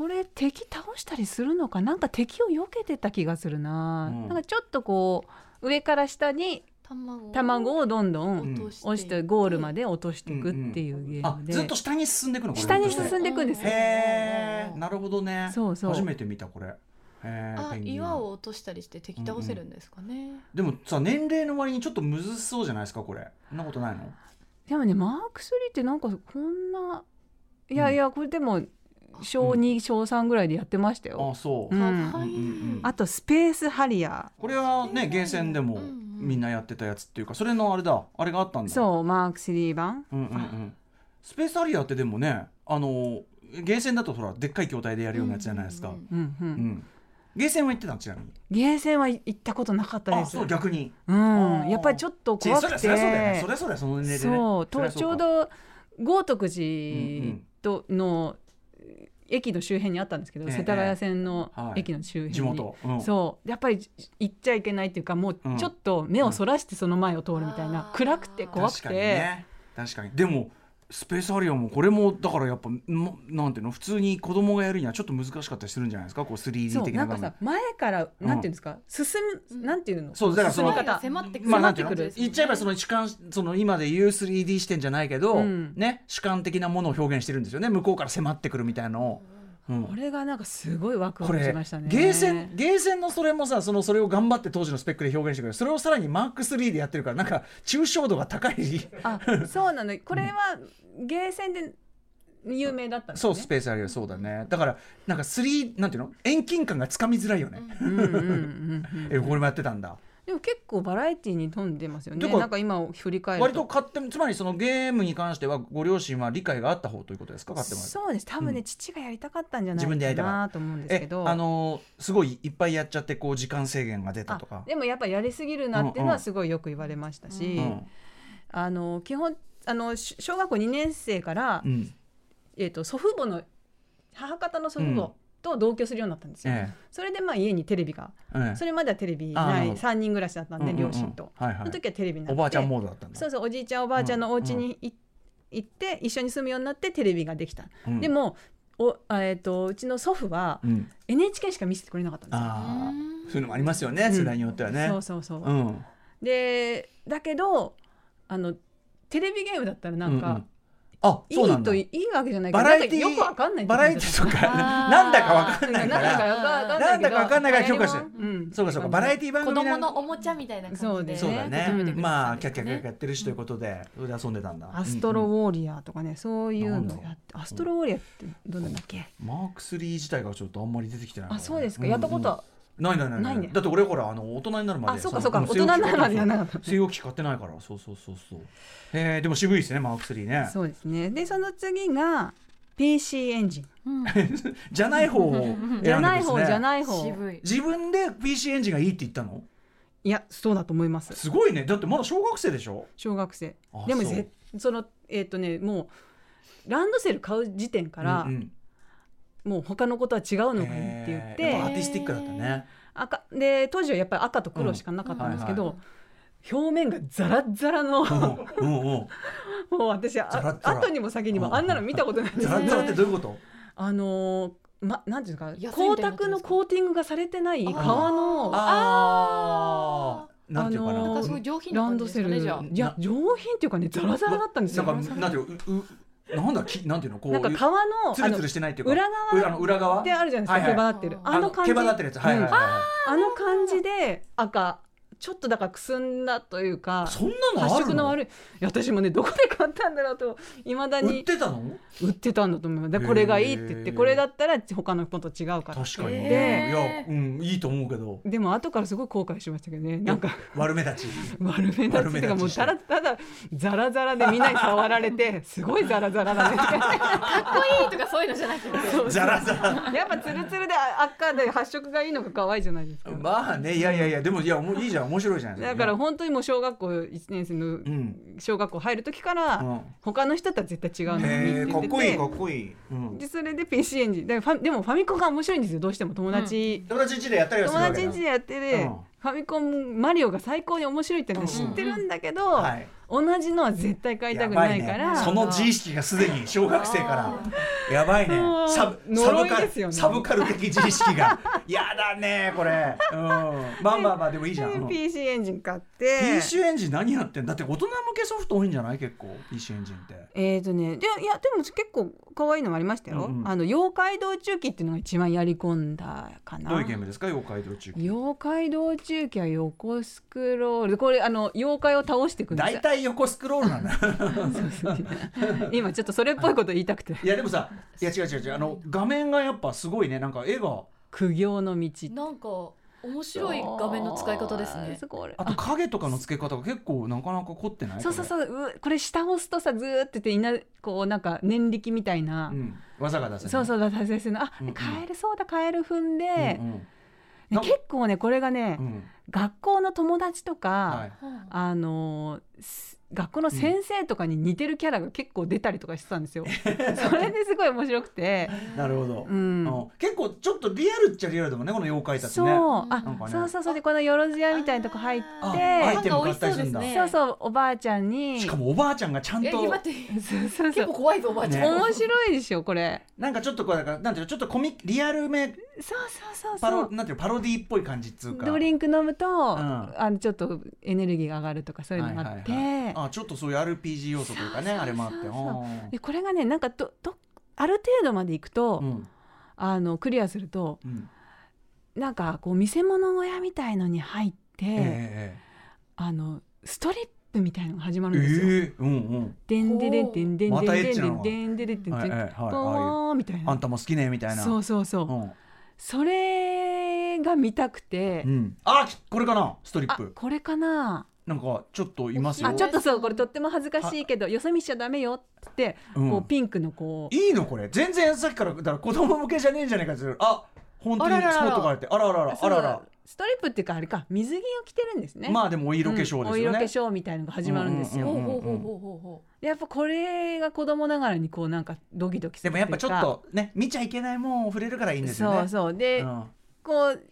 Speaker 3: これ敵倒したりするのか？なんか敵を避けてた気がするな、
Speaker 2: うん。
Speaker 3: なんかちょっとこう上から下に
Speaker 4: 卵
Speaker 3: 卵をどんどん
Speaker 2: うん
Speaker 4: 落として
Speaker 3: 押してゴールまで落としていくっていうゲー
Speaker 2: あ
Speaker 3: ムで、
Speaker 2: ずっと下に進んでいくの？
Speaker 3: 下に進んでいくんですよ。
Speaker 2: へえなるほどね。
Speaker 3: そうそう。
Speaker 2: 初めて見たこれ。
Speaker 4: あ岩を落としたりして敵倒せるんですかね、
Speaker 2: でもさ年齢の割にちょっとむずそうじゃないですかこれ。そんなことないの？
Speaker 3: でもねマーク3ってなんかこんないやいやこれでも小2小3ぐらいでやってました
Speaker 2: あ
Speaker 3: よ、
Speaker 2: そう、
Speaker 3: あとスペースハリア
Speaker 2: これはねゲーセンでもみんなやってたやつっていうかそれのあれだ。あれがあったんだ。
Speaker 3: そうマーク3版。
Speaker 2: うんうんうん。スペースアリアってでもねあのゲーセンだとほらでっかい筐体でやるようなやつじゃないですか、
Speaker 4: うん
Speaker 3: うんうん、
Speaker 2: うん。ゲーセンは行ってたの？ちなみに。
Speaker 3: ゲーセンは行ったことなかったです。
Speaker 2: あそう逆に。
Speaker 3: うん。
Speaker 2: あー。
Speaker 3: やっぱりちょっと怖くて。
Speaker 2: そりゃそりゃそうだよね。そりゃそうだよその年齢でね
Speaker 3: そうとちょうど豪徳
Speaker 2: うんうん
Speaker 3: 寺との駅の周辺にあったんですけど、
Speaker 2: ええ
Speaker 3: 世田谷線の
Speaker 2: はい。
Speaker 3: 駅の周辺に、
Speaker 2: 地元、うん。
Speaker 3: そう。やっぱり行っちゃいけないっていうかもう
Speaker 2: うん。
Speaker 3: ちょっと目をそらしてその前を通るみたいな、
Speaker 4: うん
Speaker 3: 暗くて怖くて、
Speaker 2: 確かにね。確かに。でもスペースアリアもこれもだからやっぱもなんていうの？普通に子供がやるにはちょっと難しかったりするんじゃないですか？こう 3D
Speaker 3: そう
Speaker 2: 的な
Speaker 3: なんかさ前から
Speaker 2: うん。
Speaker 3: なんていうんですか、進むなんていうの？
Speaker 2: そうだからその
Speaker 3: 進み方
Speaker 4: 迫ってくる。
Speaker 2: まあなんていうの？
Speaker 3: 迫ってくる。
Speaker 2: 言っちゃえばその主観その今で言う 3D 視点じゃないけど、
Speaker 3: うん。
Speaker 2: ね？主観的なものを表現してるんですよね。向こうから迫ってくるみたいなのを、うん
Speaker 3: これがなんかすごいワクワクしましたね。
Speaker 2: ゲーセンゲーセンのそれもさそのそれを頑張って当時のスペックで表現してくれる。それをさらにマーク3でやってるからなんか抽象度が高い。
Speaker 3: あそうなの。これはゲーセンで有名だったんですね。
Speaker 2: そうスペースアリアそうだね。だからなんか3なんていうの？遠近感がつかみづらいよね、えこれもやってたんだ
Speaker 3: でも結構バラエティに富んでますよね。なんか今振り返ると。
Speaker 2: 割と買ってつまりそのゲームに関してはご両親は理解があった方ということですか？買ってもら
Speaker 3: そうです。多分ね、
Speaker 2: うん。
Speaker 3: 父がやりたかったんじゃない
Speaker 2: か
Speaker 3: なと思うんですけ
Speaker 2: え
Speaker 3: ど
Speaker 2: あのーすごいいっぱいやっちゃってこう時間制限が出たとか。
Speaker 3: あでもやっぱやりすぎるなっていうのはすごいよく言われましたし、
Speaker 2: うん。
Speaker 3: あの基本あのし小学校2年生から、
Speaker 2: うん。
Speaker 3: えー、と祖父母の母方の祖父母と同居するようになったんですよ、
Speaker 2: え
Speaker 3: それでまあ家にテレビが
Speaker 2: ええ。え
Speaker 3: それまではテレビ
Speaker 2: あな
Speaker 3: い3人暮らしだったんで、
Speaker 2: うんうんうん。
Speaker 3: 両親と、
Speaker 2: はいはい。
Speaker 3: その時はテレビになって。
Speaker 2: おばあちゃんモードだったんだ。
Speaker 3: そうそうおじいちゃんおばあちゃんのお家にい行って一緒に住むようになってテレビができた、
Speaker 2: うん。
Speaker 3: でもおあ、えー、とうちの祖父は
Speaker 2: うん。
Speaker 3: NHK しか見せてくれなかったんですよ。
Speaker 2: ああそういうのもありますよね世代によってはね。
Speaker 3: そうそうそう、
Speaker 2: うん。
Speaker 3: でだけどあのテレビゲームだったらなんか、
Speaker 2: うんうんあ
Speaker 3: い
Speaker 2: そうなんだ。
Speaker 3: いといいわけじゃないけど
Speaker 2: バラエティ
Speaker 3: よくわかんない
Speaker 2: バラエティとかなんだかわかんないか
Speaker 3: なんだ
Speaker 2: ら
Speaker 3: かわかんな
Speaker 2: んだかわかんないから許可してそうかそうか。バラエティ番
Speaker 4: 子供のおもちゃみたいな感じで
Speaker 3: そうです
Speaker 2: そうだね。
Speaker 3: ねうん
Speaker 2: まあキャッキャッキャッキャやってるしということで。それで遊んでたんだ。
Speaker 3: アストロウォーリアーとかねそういうのやってアストロウォーリアーってどんなんだっけ？
Speaker 2: マーク3自体がちょっとあんまり出てきてない
Speaker 3: あそうですか。
Speaker 2: ん
Speaker 3: やったことは
Speaker 2: ないないない
Speaker 3: ない。ね。
Speaker 2: だって俺ほらあの大人になるまで
Speaker 3: あそうかそうか。
Speaker 2: の
Speaker 3: 大人になるまでやらなかった。
Speaker 2: 据え置き買ってないから。そうそうそうそう。えーでも渋いですねマーク3ね。
Speaker 3: そうですね。でその次が PC エンジン。
Speaker 4: うん。[LAUGHS]
Speaker 2: じゃない方を選んでくんですね。
Speaker 3: じゃない方じゃない方。
Speaker 2: 自分で PC エンジンがいいって言ったの？
Speaker 3: いやそうだと思います。
Speaker 2: すごいね。だってまだ小学生でしょ？
Speaker 3: 小学生。
Speaker 2: あ
Speaker 3: でも
Speaker 2: そ
Speaker 3: のえっ、とねもうランドセル買う時点から、
Speaker 2: うんうん
Speaker 3: もう他のことは違うのがいいって言っ
Speaker 2: へー。やっぱア
Speaker 3: て
Speaker 2: ーティスティックだったね。
Speaker 3: 赤で当時はやっぱり赤と黒しかなかったんですけど、
Speaker 2: うん。は
Speaker 3: 表面がザラッザラの、も
Speaker 2: うんうんうん。
Speaker 3: う [LAUGHS] 私あ後にも先にもあんなの見たことないんですよ
Speaker 2: ザラッザラってどういうこと？
Speaker 3: あのーま、なんていうんですか？光沢のコーティングがされてない革の
Speaker 2: ああなんていうかな、
Speaker 3: あのー
Speaker 4: なんかすごい上品な感じです
Speaker 3: ランドセル
Speaker 4: かねじゃあ。
Speaker 3: いや上品っていうかねザラザラだったんですよ。
Speaker 2: なんかなんていうううなんだきなんていうのこう
Speaker 3: なんか革の
Speaker 2: ツルツルしてないっていうか
Speaker 3: 裏側
Speaker 2: 裏側？
Speaker 3: であるじゃないですか、毛羽立ってる。あの感じ。
Speaker 2: 毛羽立ってるやつ。はいはいはい、はい。
Speaker 3: あの感じで赤ちょっとだからくすんだというか
Speaker 2: そんなの
Speaker 3: 発
Speaker 2: あるの？
Speaker 3: 色の悪い。いや私もねどこで買ったんだろうといまだ
Speaker 2: 売っ
Speaker 3: に
Speaker 2: てたの？
Speaker 3: 売ってたんだと思います。でこれがいいって言ってこれだったら他の人と違うから
Speaker 2: 確かに、
Speaker 3: で
Speaker 2: いやうんいいと思うけど。
Speaker 3: でも後からすごい後悔しましたけどね。なんか
Speaker 2: 悪目立ち。[LAUGHS]
Speaker 3: 悪目立ちっていうかもうただただザラザラでみんなに触られて [LAUGHS] すごいザラザラだね。
Speaker 4: かっこいいとかそういうのじゃなくて。
Speaker 2: ザラザラ。
Speaker 3: やっぱツルツルで赤で発色がいいのが可愛いじゃないですか。
Speaker 2: まあねいやいやいやでもいやもういいじゃん面白いじゃない
Speaker 3: だから本当にもう小学校1年生の
Speaker 2: うん。
Speaker 3: 小学校入る時から、
Speaker 2: うん。
Speaker 3: 他の人とは絶対違うのがいい
Speaker 2: へえかっ
Speaker 3: って言っ
Speaker 2: こいいかっこいい、うん、
Speaker 3: でそれで PC エンジン。でもファミコンが面白いんですよどうしても友達、
Speaker 2: 友達ん家でやったりはす
Speaker 3: 友
Speaker 2: るわけだ。
Speaker 3: 達ん家でやってて、
Speaker 2: うん
Speaker 3: ファミコンマリオが最高に面白いってのは知ってるんだけど、
Speaker 2: はい。
Speaker 3: 同じのは絶対買いたくないから、
Speaker 2: ね、その自意識がすでに小学生から。やばいね。サブサ
Speaker 3: 呪
Speaker 2: ブカル、サブカル的自意識が。やだねこれ、うん、まあまあまあでもいいじゃん、
Speaker 3: PC エンジン買って。
Speaker 2: PC エンジン何やってんだって大人向けソフト多いんじゃない？結構 PC エンジンって。
Speaker 3: えーとね、でいやでも結構可愛いのもありましたよ、
Speaker 2: うん。うん
Speaker 3: あの妖怪道中記っていうのが一番やり込んだかな。
Speaker 2: どういうゲームですか？妖怪道中記
Speaker 3: 妖怪道中記は横スクロール。これあの妖怪を倒していくんです。よ
Speaker 2: 大体横スクロールなんだ。[LAUGHS]
Speaker 3: 今ちょっとそれっぽいこと言いたくて。
Speaker 2: いやでもさいや違う違う違う。あの画面がやっぱすごいね。なんか絵が。
Speaker 3: 苦行の道。
Speaker 4: なんか面白い画面の使い方ですね。
Speaker 2: あと影とかの付け方が結構なかなか凝ってない？
Speaker 3: そうそうそう。うこれ下押すとさずーってていなこうなんか念力みたいな、
Speaker 2: うん、技が出せる
Speaker 3: そうそうだ大切なあ、
Speaker 2: うんうん。
Speaker 3: カエルそうだカエル踏んで、
Speaker 2: うんうん
Speaker 3: 結構ねこれがね、
Speaker 2: うん。
Speaker 3: 学校の友達とか、
Speaker 2: はい。
Speaker 3: あの学校の先生とかに似てるキャラが結構出たりとかしてたんですよ。[LAUGHS] それですごい面白くて、[LAUGHS]
Speaker 2: なるほど、
Speaker 3: うん。
Speaker 2: 結構ちょっとリアルっちゃリアルだもんねこの妖怪たち
Speaker 3: そう、
Speaker 2: ね
Speaker 3: あ、
Speaker 2: なんかね。
Speaker 3: そうそうそうでこのよろずやみたいなとこ入って、
Speaker 2: あアイテム買ったりするんだ。
Speaker 4: そうですね
Speaker 3: そうそうおばあちゃんに、
Speaker 2: しかもおばあちゃんがちゃんと。
Speaker 4: え待って
Speaker 3: そうそうそう。
Speaker 4: 結構怖いぞおばあちゃん、
Speaker 2: ね
Speaker 3: 面白いでしょこれ。
Speaker 2: なんかちょっとこうだからなんていうのちょっとコミリアルめ
Speaker 3: そうそうそう
Speaker 2: パ
Speaker 3: そう。
Speaker 2: ロなんていうのパロディっぽい感じっつうか。
Speaker 3: ドリンク飲むと、
Speaker 2: ん。
Speaker 3: あのちょっとエネルギーが上がるとかそういうのがあって、
Speaker 2: はいはいはい。あちょっとそういう RPG 要素というかねあれもあって。
Speaker 3: でこれがねなんかどどある程度までいくと、
Speaker 2: ーうん。
Speaker 3: あのクリアすると
Speaker 2: うん。
Speaker 3: なんかこう見せ物小屋みたいのに入って、
Speaker 2: ええ
Speaker 3: あのストリップみたいなのが始ま
Speaker 2: え
Speaker 3: るんですよ。
Speaker 2: ー、うんうん。
Speaker 3: でんでれんでんでんでん
Speaker 2: またエッ
Speaker 3: でんで
Speaker 2: チなのが
Speaker 3: んでんでれんでんでん
Speaker 2: はいはいはい
Speaker 3: ポーンみたいな。
Speaker 2: あんたも好きねみたいな
Speaker 3: そうそうそう。
Speaker 2: うん
Speaker 3: それが見たくて。
Speaker 2: う。ん、あこれかな？ストリッ
Speaker 3: あ
Speaker 2: プ
Speaker 3: これかな？
Speaker 2: なんかちょっといますよ
Speaker 3: あちょっとそうこれとっても恥ずかしいけどよそ見しちゃダメよって
Speaker 2: うん。
Speaker 3: こうピンクのこう。
Speaker 2: いいのこれ？全然さっきからだから子供向けじゃねえんじゃねえかってあ本当にス
Speaker 4: あららら
Speaker 2: ポットがあってあらあらあらあらあら。
Speaker 3: ストリップっていうかあれか水着を着てるんですね。
Speaker 2: まあでもお色化粧ですよね、
Speaker 3: うんお色化粧みたいのが始まるんですよ。
Speaker 2: うんうん
Speaker 4: ほうほうほうほうほうほ
Speaker 3: でやっぱこれが子供ながらにこうなんかドキドキする
Speaker 2: でもやっぱちょっ
Speaker 3: と
Speaker 2: とね見ちゃいけないもんを触れるからいいんですよね。
Speaker 3: そうそう。で、
Speaker 2: うん。
Speaker 3: こう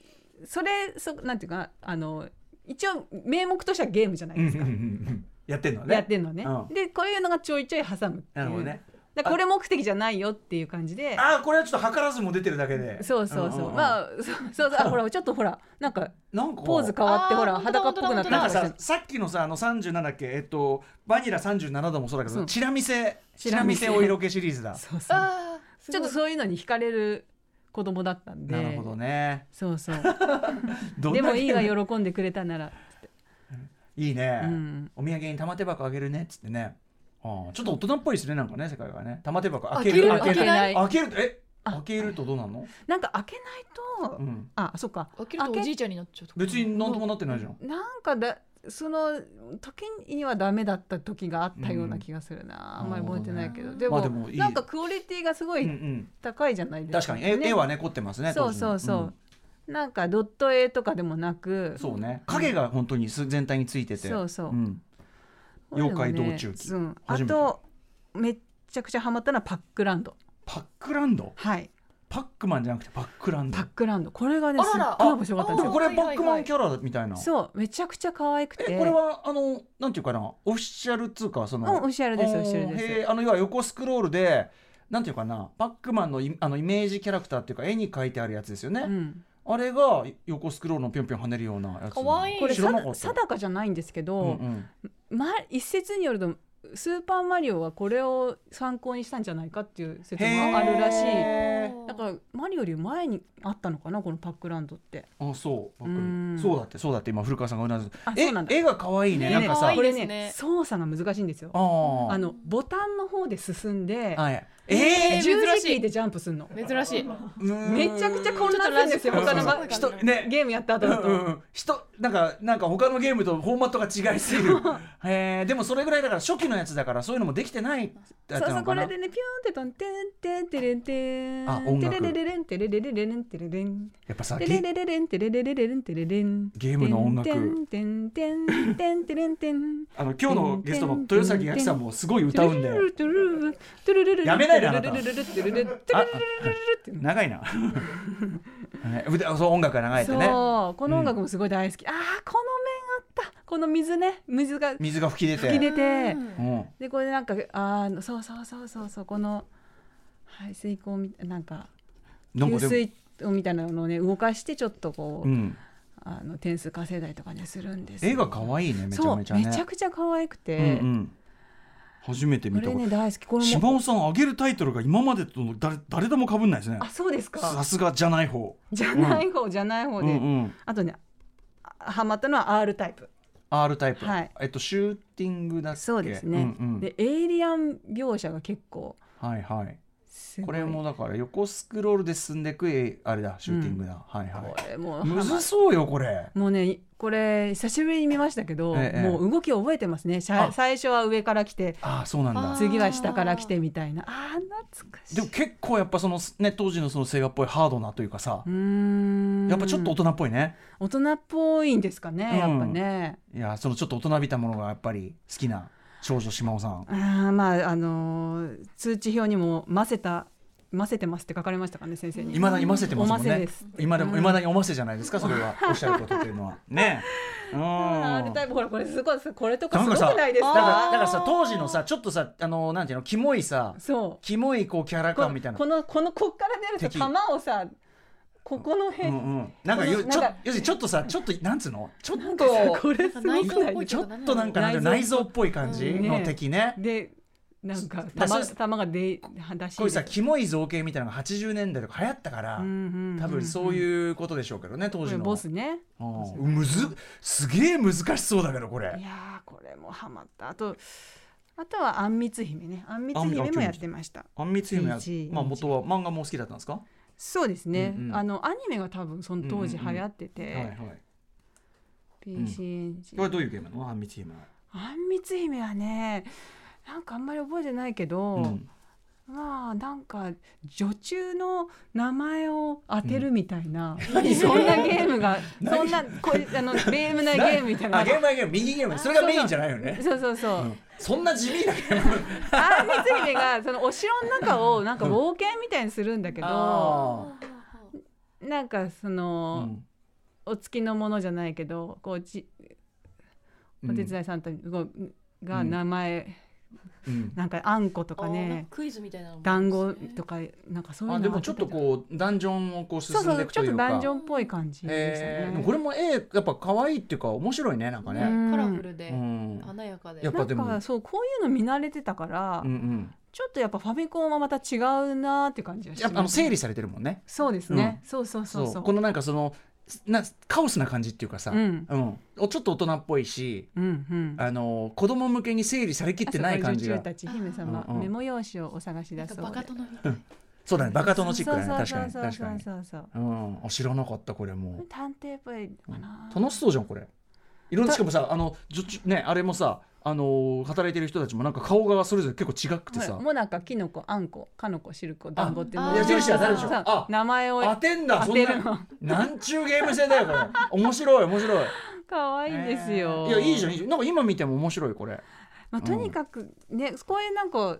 Speaker 3: それそなんていうかあの一応名目としてはゲームじゃないですか、
Speaker 2: やってんのね。
Speaker 3: やってんのね、
Speaker 2: うん。
Speaker 3: でこういうのがちょいちょい挟むっていう。
Speaker 2: なるほどね
Speaker 3: だこれ目的じゃないよっていう感じで。
Speaker 2: あーこれはちょっと図らずも出てるだけで。
Speaker 3: そうそうそう、
Speaker 2: んんん。
Speaker 3: まあそうそう。あほらちょっとほらなんかポーズ変わってほら裸っぽくなった
Speaker 2: なんかささっきのさあの37だっけえっとバニラ37度もそうだけどチラ見せチ
Speaker 3: チラ見せ
Speaker 2: お色気シリーズだ。[LAUGHS]
Speaker 3: そうそう。ちょっとそういうのに惹かれる子供だったんで。
Speaker 2: なるほどね。
Speaker 3: そうそう。[LAUGHS] でもいいが
Speaker 2: い
Speaker 3: 喜んでくれたなら、[LAUGHS]
Speaker 2: いいね、
Speaker 3: うん、
Speaker 2: お土産に玉手箱あげるねっつってねああちょっと大人っぽいですねなんかね世界がね。玉手箱開ける。
Speaker 4: 開ける？
Speaker 2: 開ける。
Speaker 4: 開け
Speaker 2: 開けるとえ？
Speaker 3: あ。
Speaker 2: 開けるとどうなんの、
Speaker 3: なんか開けないと、
Speaker 2: うん、
Speaker 3: あそっか。
Speaker 4: 開けるとおじいちゃんになっちゃうとか。
Speaker 2: 別になんともなってないじゃん。
Speaker 3: なんかだその時にはダメだった時があったような気がするな、
Speaker 2: うん。
Speaker 3: あんまり覚えてないけど、
Speaker 4: ね
Speaker 3: でも,、
Speaker 2: まあでもいい。
Speaker 3: なんかクオリティがすご
Speaker 2: うんう
Speaker 3: い
Speaker 2: ん。
Speaker 3: 高いじゃないですか、
Speaker 2: 確かに絵絵はね凝ってますね
Speaker 3: そうそうそう、なんかドット絵とかでもなく。
Speaker 2: んそうね。影が本当にす全体についてて。
Speaker 3: そうそう。
Speaker 2: うん妖怪道中記。
Speaker 3: うん、あ
Speaker 2: 初めて。
Speaker 3: とめっちゃくちゃハマったのはパックランド。
Speaker 2: パックランド？
Speaker 3: はい。
Speaker 2: パックマンじゃなくてパックランド。
Speaker 3: パックランド。これがね
Speaker 4: あらら
Speaker 3: すっごい面白かったんですよ。
Speaker 2: これパックマンキャラみたいな。
Speaker 3: そうめちゃくちゃ可愛くて。
Speaker 2: えこれはあのなんていうかな？オフィシャルっつうかそ
Speaker 3: うん
Speaker 2: の
Speaker 3: オフィシャルですオフィシャルです。
Speaker 2: あの要は横スクロールでなんていうかな？パックマンのイあのイメージキャラクターっていうか絵に描いてあるやつですよね、
Speaker 3: うん、
Speaker 2: あれが横スクロールのぴょんぴょん跳ねるようなやつ。
Speaker 4: かわい。い
Speaker 3: これ
Speaker 2: 知らなかった。
Speaker 3: 定かじゃないんですけど、
Speaker 2: うんうん。
Speaker 3: ま、一説によるとスーパーマリオはこれを参考にしたんじゃないかっていう説もあるらしい。
Speaker 2: へ
Speaker 3: だからマリオより前にあったのかなこのパックランドって。
Speaker 2: あそうわかる。
Speaker 3: うん。
Speaker 2: そうだってそうだって今古川さんがうなずえ
Speaker 3: あそうなんだ。
Speaker 2: 絵が可愛いね
Speaker 4: ね
Speaker 2: なんかさ。
Speaker 3: これね
Speaker 4: ね
Speaker 3: 操作が難しいんですよ。
Speaker 2: あ
Speaker 3: のボタンの方で進んで、
Speaker 2: はいえ
Speaker 4: ー
Speaker 3: 十
Speaker 4: 珍しい。
Speaker 3: 字キーでジャンプするの？
Speaker 4: 珍しい。
Speaker 2: ー
Speaker 3: めちゃくちゃ混乱するんですよ他のま
Speaker 2: 人ね。
Speaker 3: ゲームやった後だと、
Speaker 2: うんうんうん。人なんかなんか他のゲームとフォーマットが違いすぎる。[LAUGHS] へーでもそれぐらいだから初期のやつだからそういうのもできてないだ
Speaker 3: そうそうこれでねピューンってとんてんてんてれんてん
Speaker 2: あ音楽。
Speaker 3: てれれれれんてれれれれれんてれれん
Speaker 2: やっぱさ
Speaker 3: て
Speaker 2: ゲ
Speaker 3: れれれれんてれれれれれんてれれん
Speaker 2: ゲームの音楽。
Speaker 3: てんてんてんてんてれんてん
Speaker 2: あの今日のゲストの豊崎亜紀さんもすごい歌うんでや
Speaker 3: や
Speaker 2: めないであなた。長いなそう音楽が流れてね
Speaker 3: そうこの音楽もすごい大好き、ああこの面あったこの水ね水が
Speaker 2: 水が吹き出て
Speaker 3: 吹き出て、
Speaker 2: うん
Speaker 3: でこれなんかあーそうそうそうそうそうこの排水口みなんか給
Speaker 2: なんかでも
Speaker 3: 水みたいなのをね動かしてちょっとこう、
Speaker 2: うん
Speaker 3: あの点数稼いだりとかねするんですよ
Speaker 2: 絵が可愛いねめちゃめちゃね
Speaker 3: そうめちゃくちゃ可愛く
Speaker 2: うん
Speaker 3: て、
Speaker 2: うん初めて見た
Speaker 3: これね大好き。これ
Speaker 2: 島
Speaker 3: も
Speaker 2: 尾さんあげるタイトルが今までと誰誰でも被んないですね。
Speaker 3: あそうです
Speaker 2: さ
Speaker 3: か
Speaker 2: すがじゃない方。
Speaker 3: じゃない方、じゃない方で、
Speaker 2: うんうん。
Speaker 3: あとねあハマったのは R タイプ。
Speaker 2: R タイプ、
Speaker 3: はい。
Speaker 2: えっとシューティングだ
Speaker 3: そうですね、
Speaker 2: うんうん。
Speaker 3: でエイリアン描写が結構
Speaker 2: はいはいこれもだから横スクロールで進んでいくえあれだシューティングだ、はいは
Speaker 3: これもう
Speaker 2: いむずそうよこれ。
Speaker 3: もうねこれ久しぶりに見ましたけど、
Speaker 2: ええ。
Speaker 3: もう動き覚えてますね。最初は上から来て
Speaker 2: ああそうなんだ。
Speaker 4: あ
Speaker 3: 次は下から来てみたいな。あー懐かしい。
Speaker 2: でも結構やっぱそのね当時のそのセガっぽいハードなというかさ
Speaker 3: うーん。
Speaker 2: やっぱちょっと大人っぽいね。
Speaker 3: 大人っぽいんですかね、
Speaker 2: うん
Speaker 3: やっぱね。
Speaker 2: いやそのちょっと大人びたものがやっぱり好きな少女島尾さん。
Speaker 3: あーまああのー通知表にも「ませたませてます」って書かれましたかね先生に。
Speaker 2: いまだにませてますもんね。いまだ
Speaker 3: うん。
Speaker 2: いまだにおませじゃないですかそれは。[LAUGHS] おっしゃることっていうのは。ね。うん。
Speaker 3: あー R タイプほらこれすごいこれとかすごくないです
Speaker 2: だから
Speaker 3: か
Speaker 2: だからさ当時のさちょっとさあのなんていうのキモいさ
Speaker 3: そう。
Speaker 2: キモいこうキャラ
Speaker 3: こ
Speaker 2: 感みたいな。
Speaker 3: このこのこっから出る
Speaker 2: 敵。
Speaker 3: と弾をさここの辺、
Speaker 2: うんうん、なんかよちょ
Speaker 3: このなんか。
Speaker 2: 要するにちょっとさちょっとなんつうの？ちょっ
Speaker 3: なんか。さこれ
Speaker 2: ちょっとなんか内臓。っぽい感じの敵ね。
Speaker 3: でなんか玉玉が出出し
Speaker 2: こういうさキモい造形みたいなのが80年代とか流行ったから、
Speaker 3: うんうんうん
Speaker 2: 多分そういうことでしょうけどね当時の。
Speaker 3: ボスね。
Speaker 2: うんむずすげえ難しそうだけどこれ。
Speaker 3: いやーこれもハマった。あとあとはあんみつ姫ね。あんみつ姫もやってました。
Speaker 2: あんみつ姫。まあ元は漫画も好きだったんですか、
Speaker 3: そうですね、
Speaker 2: うんうん。
Speaker 3: あのアニメが多分その当時流行ってて、
Speaker 2: はいはい。
Speaker 3: PC エンジン
Speaker 2: これどういうゲームなの？あんみつ姫。は、
Speaker 3: あんみつ姫はねなんかあんまり覚えてないけど、
Speaker 2: うん
Speaker 3: まあなんか女中の名前を当てるみたいな、そんなゲームがそんなこうあのゲームなゲームみたいな。
Speaker 2: あゲームはゲーム右ゲーム。それがメインじゃないよね。
Speaker 3: そう。そうそう、
Speaker 2: う。ん。そんな地味なゲーム。
Speaker 3: あんみつ姫がそのお城の中をなんか冒険みたいにするんだけど、
Speaker 2: あ
Speaker 3: なんかそ
Speaker 2: ー
Speaker 3: の、
Speaker 2: うん。
Speaker 3: お付きのものじゃないけどこうじお手伝いさんとこうが名前、
Speaker 2: うん。
Speaker 3: なんかあんことかね
Speaker 6: かクイズみたいなの
Speaker 3: 団子とかなんかそういうの
Speaker 2: あでもちょっとこうダンジョンをこう進
Speaker 3: そうんそ
Speaker 2: でいうくというか。
Speaker 3: ちょっとダンジョンっぽい感じ。でした
Speaker 2: えー、これも絵やっぱ可愛いっていうか面白いねなんかね、
Speaker 3: うん。
Speaker 6: カラフルで
Speaker 2: うん。
Speaker 6: 華やかで。
Speaker 2: やっぱでも。
Speaker 3: そうこういうの見慣れてたから、
Speaker 2: うん。うん
Speaker 3: ちょっとやっぱファミコンはまた違うなーって感じがし
Speaker 2: やっぱあの
Speaker 3: ます
Speaker 2: 整理されてるもんね。
Speaker 3: そうですね、そうそうそう。そう。
Speaker 2: このなんかそのなカオスな感じっていうかさ、
Speaker 3: うん。
Speaker 2: おちょっと大人っぽいし
Speaker 3: うんうん。
Speaker 2: あの子供向けに整理されきってない感じが。
Speaker 3: 姫様、
Speaker 2: うんうん。
Speaker 3: メモ用紙をお探し
Speaker 6: なんか
Speaker 3: だそうで。
Speaker 6: バカ殿みたい。[LAUGHS]
Speaker 2: そうだねバカ殿チックだね
Speaker 3: そう
Speaker 2: 確か
Speaker 3: そうそう
Speaker 2: に確かに。
Speaker 3: そうそうそう
Speaker 2: う。ん。あ知らなかったこれもう。
Speaker 3: 探偵っぽいかな、
Speaker 2: 楽しそうじゃんこれ。いろんなしかもさあのじょちねあれもさあの働いてる人たちもなんか顔がそれぞれ結構違くてさ。
Speaker 3: もなかきのこあんこかのこしるこだんごって
Speaker 6: 矢印
Speaker 2: は誰でしょあ
Speaker 3: 名前を
Speaker 2: 当てんだ
Speaker 3: 当
Speaker 2: そんな。なんちゅうゲーム性だよこれ。面白い面白い。
Speaker 3: 可愛いんですよ、
Speaker 2: いやいいじゃんいいじゃん。なんか今見ても面白いこれ。
Speaker 3: まあ、とにかくね、こういうなんか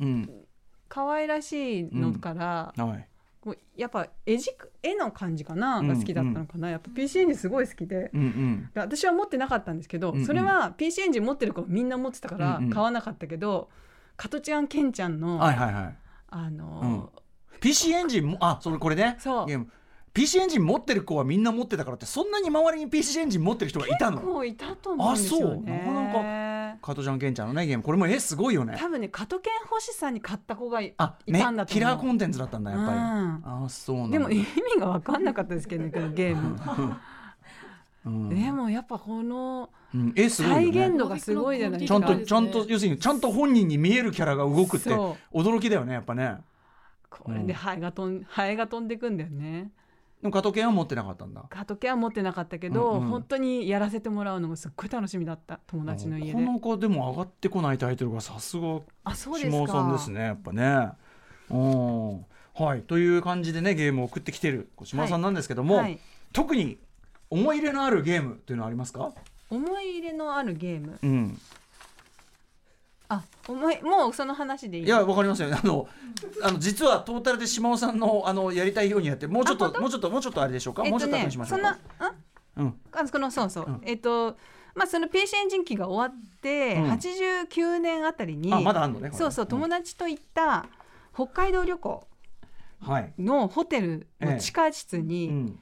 Speaker 2: うん。
Speaker 3: 可愛らしいのから、
Speaker 2: はい
Speaker 3: こうやっぱ絵軸絵の感じかな、
Speaker 2: うん
Speaker 3: が好きだったのかな。やっぱ PC エンジンすごい好きで。
Speaker 2: うんうん。
Speaker 3: で私は持ってなかったんですけど、
Speaker 2: うんうん。
Speaker 3: それは PC エンジン持ってる子みんな持ってたから
Speaker 2: うんうん。
Speaker 3: 買わなかったけど、加トちゃんケンちゃんの、
Speaker 2: はいはいはい。
Speaker 3: あのー
Speaker 2: PC エンジンもあそれこれね。
Speaker 3: そう。
Speaker 2: ゲーム PC エンジン持ってる子はみんな持ってたからってそんなに周りに PC エンジン持ってる人がいたの？
Speaker 3: 結構いたと思うんですよね。
Speaker 2: あそう。なか加トちゃんケンちゃんのねゲーム。これも絵すごいよね。
Speaker 3: 多分ね加トケン星さんに買った子がい
Speaker 2: あ
Speaker 3: たんだと思う。
Speaker 2: キラーコンテンツだったんだやっぱり。
Speaker 3: うん。
Speaker 2: あそうなんだ。
Speaker 3: でも意味が分かんなかったですけどねこのゲーム。
Speaker 2: うん。
Speaker 3: でもやっぱこの
Speaker 2: うん。絵すごい
Speaker 3: 再現度がすごいじゃないで
Speaker 2: ちゃ
Speaker 3: すか。
Speaker 2: んとちゃんと要するにちゃんと本人に見えるキャラが動くって
Speaker 3: そ
Speaker 2: 驚きだよねやっぱね。
Speaker 3: これでハエが飛んハエが飛んでくんだよね。
Speaker 2: でも加藤健は持ってなかったんだ。
Speaker 3: 加トケは持ってなかったけど、
Speaker 2: うんうん。
Speaker 3: 本当にやらせてもらうのがすっごい楽しみだった友達の家で。
Speaker 2: この子でも上がってこないタイトルがさすが
Speaker 3: あそうですか。
Speaker 2: 島尾さんですねやっぱね。うん。はい。という感じでねゲームを送ってきてる島尾さんなんですけども、
Speaker 3: はい、
Speaker 2: 特に思い入れのあるゲームというのはありますか？
Speaker 3: 思い入れのあるゲーム？
Speaker 2: うん
Speaker 3: あ思いもうその話でいい？
Speaker 2: いやわかりますよあのあの実はトータルで島尾さんのあのやりたいようにやってもうちょっともうちょっともうちょっとあれでしょうか、
Speaker 3: えっとね
Speaker 2: もうちょっとしましょ
Speaker 3: そうんな
Speaker 2: か
Speaker 3: あ？
Speaker 2: うん。
Speaker 3: あそのそうそう、
Speaker 2: うん。
Speaker 3: えっとまあその PC エンジン機が終わって、
Speaker 2: うん。
Speaker 3: 89年あたりに
Speaker 2: あまだあんのね
Speaker 3: そうそう友達と行った北海道旅行
Speaker 2: はい、
Speaker 3: のホテルの地下室に、
Speaker 2: うん、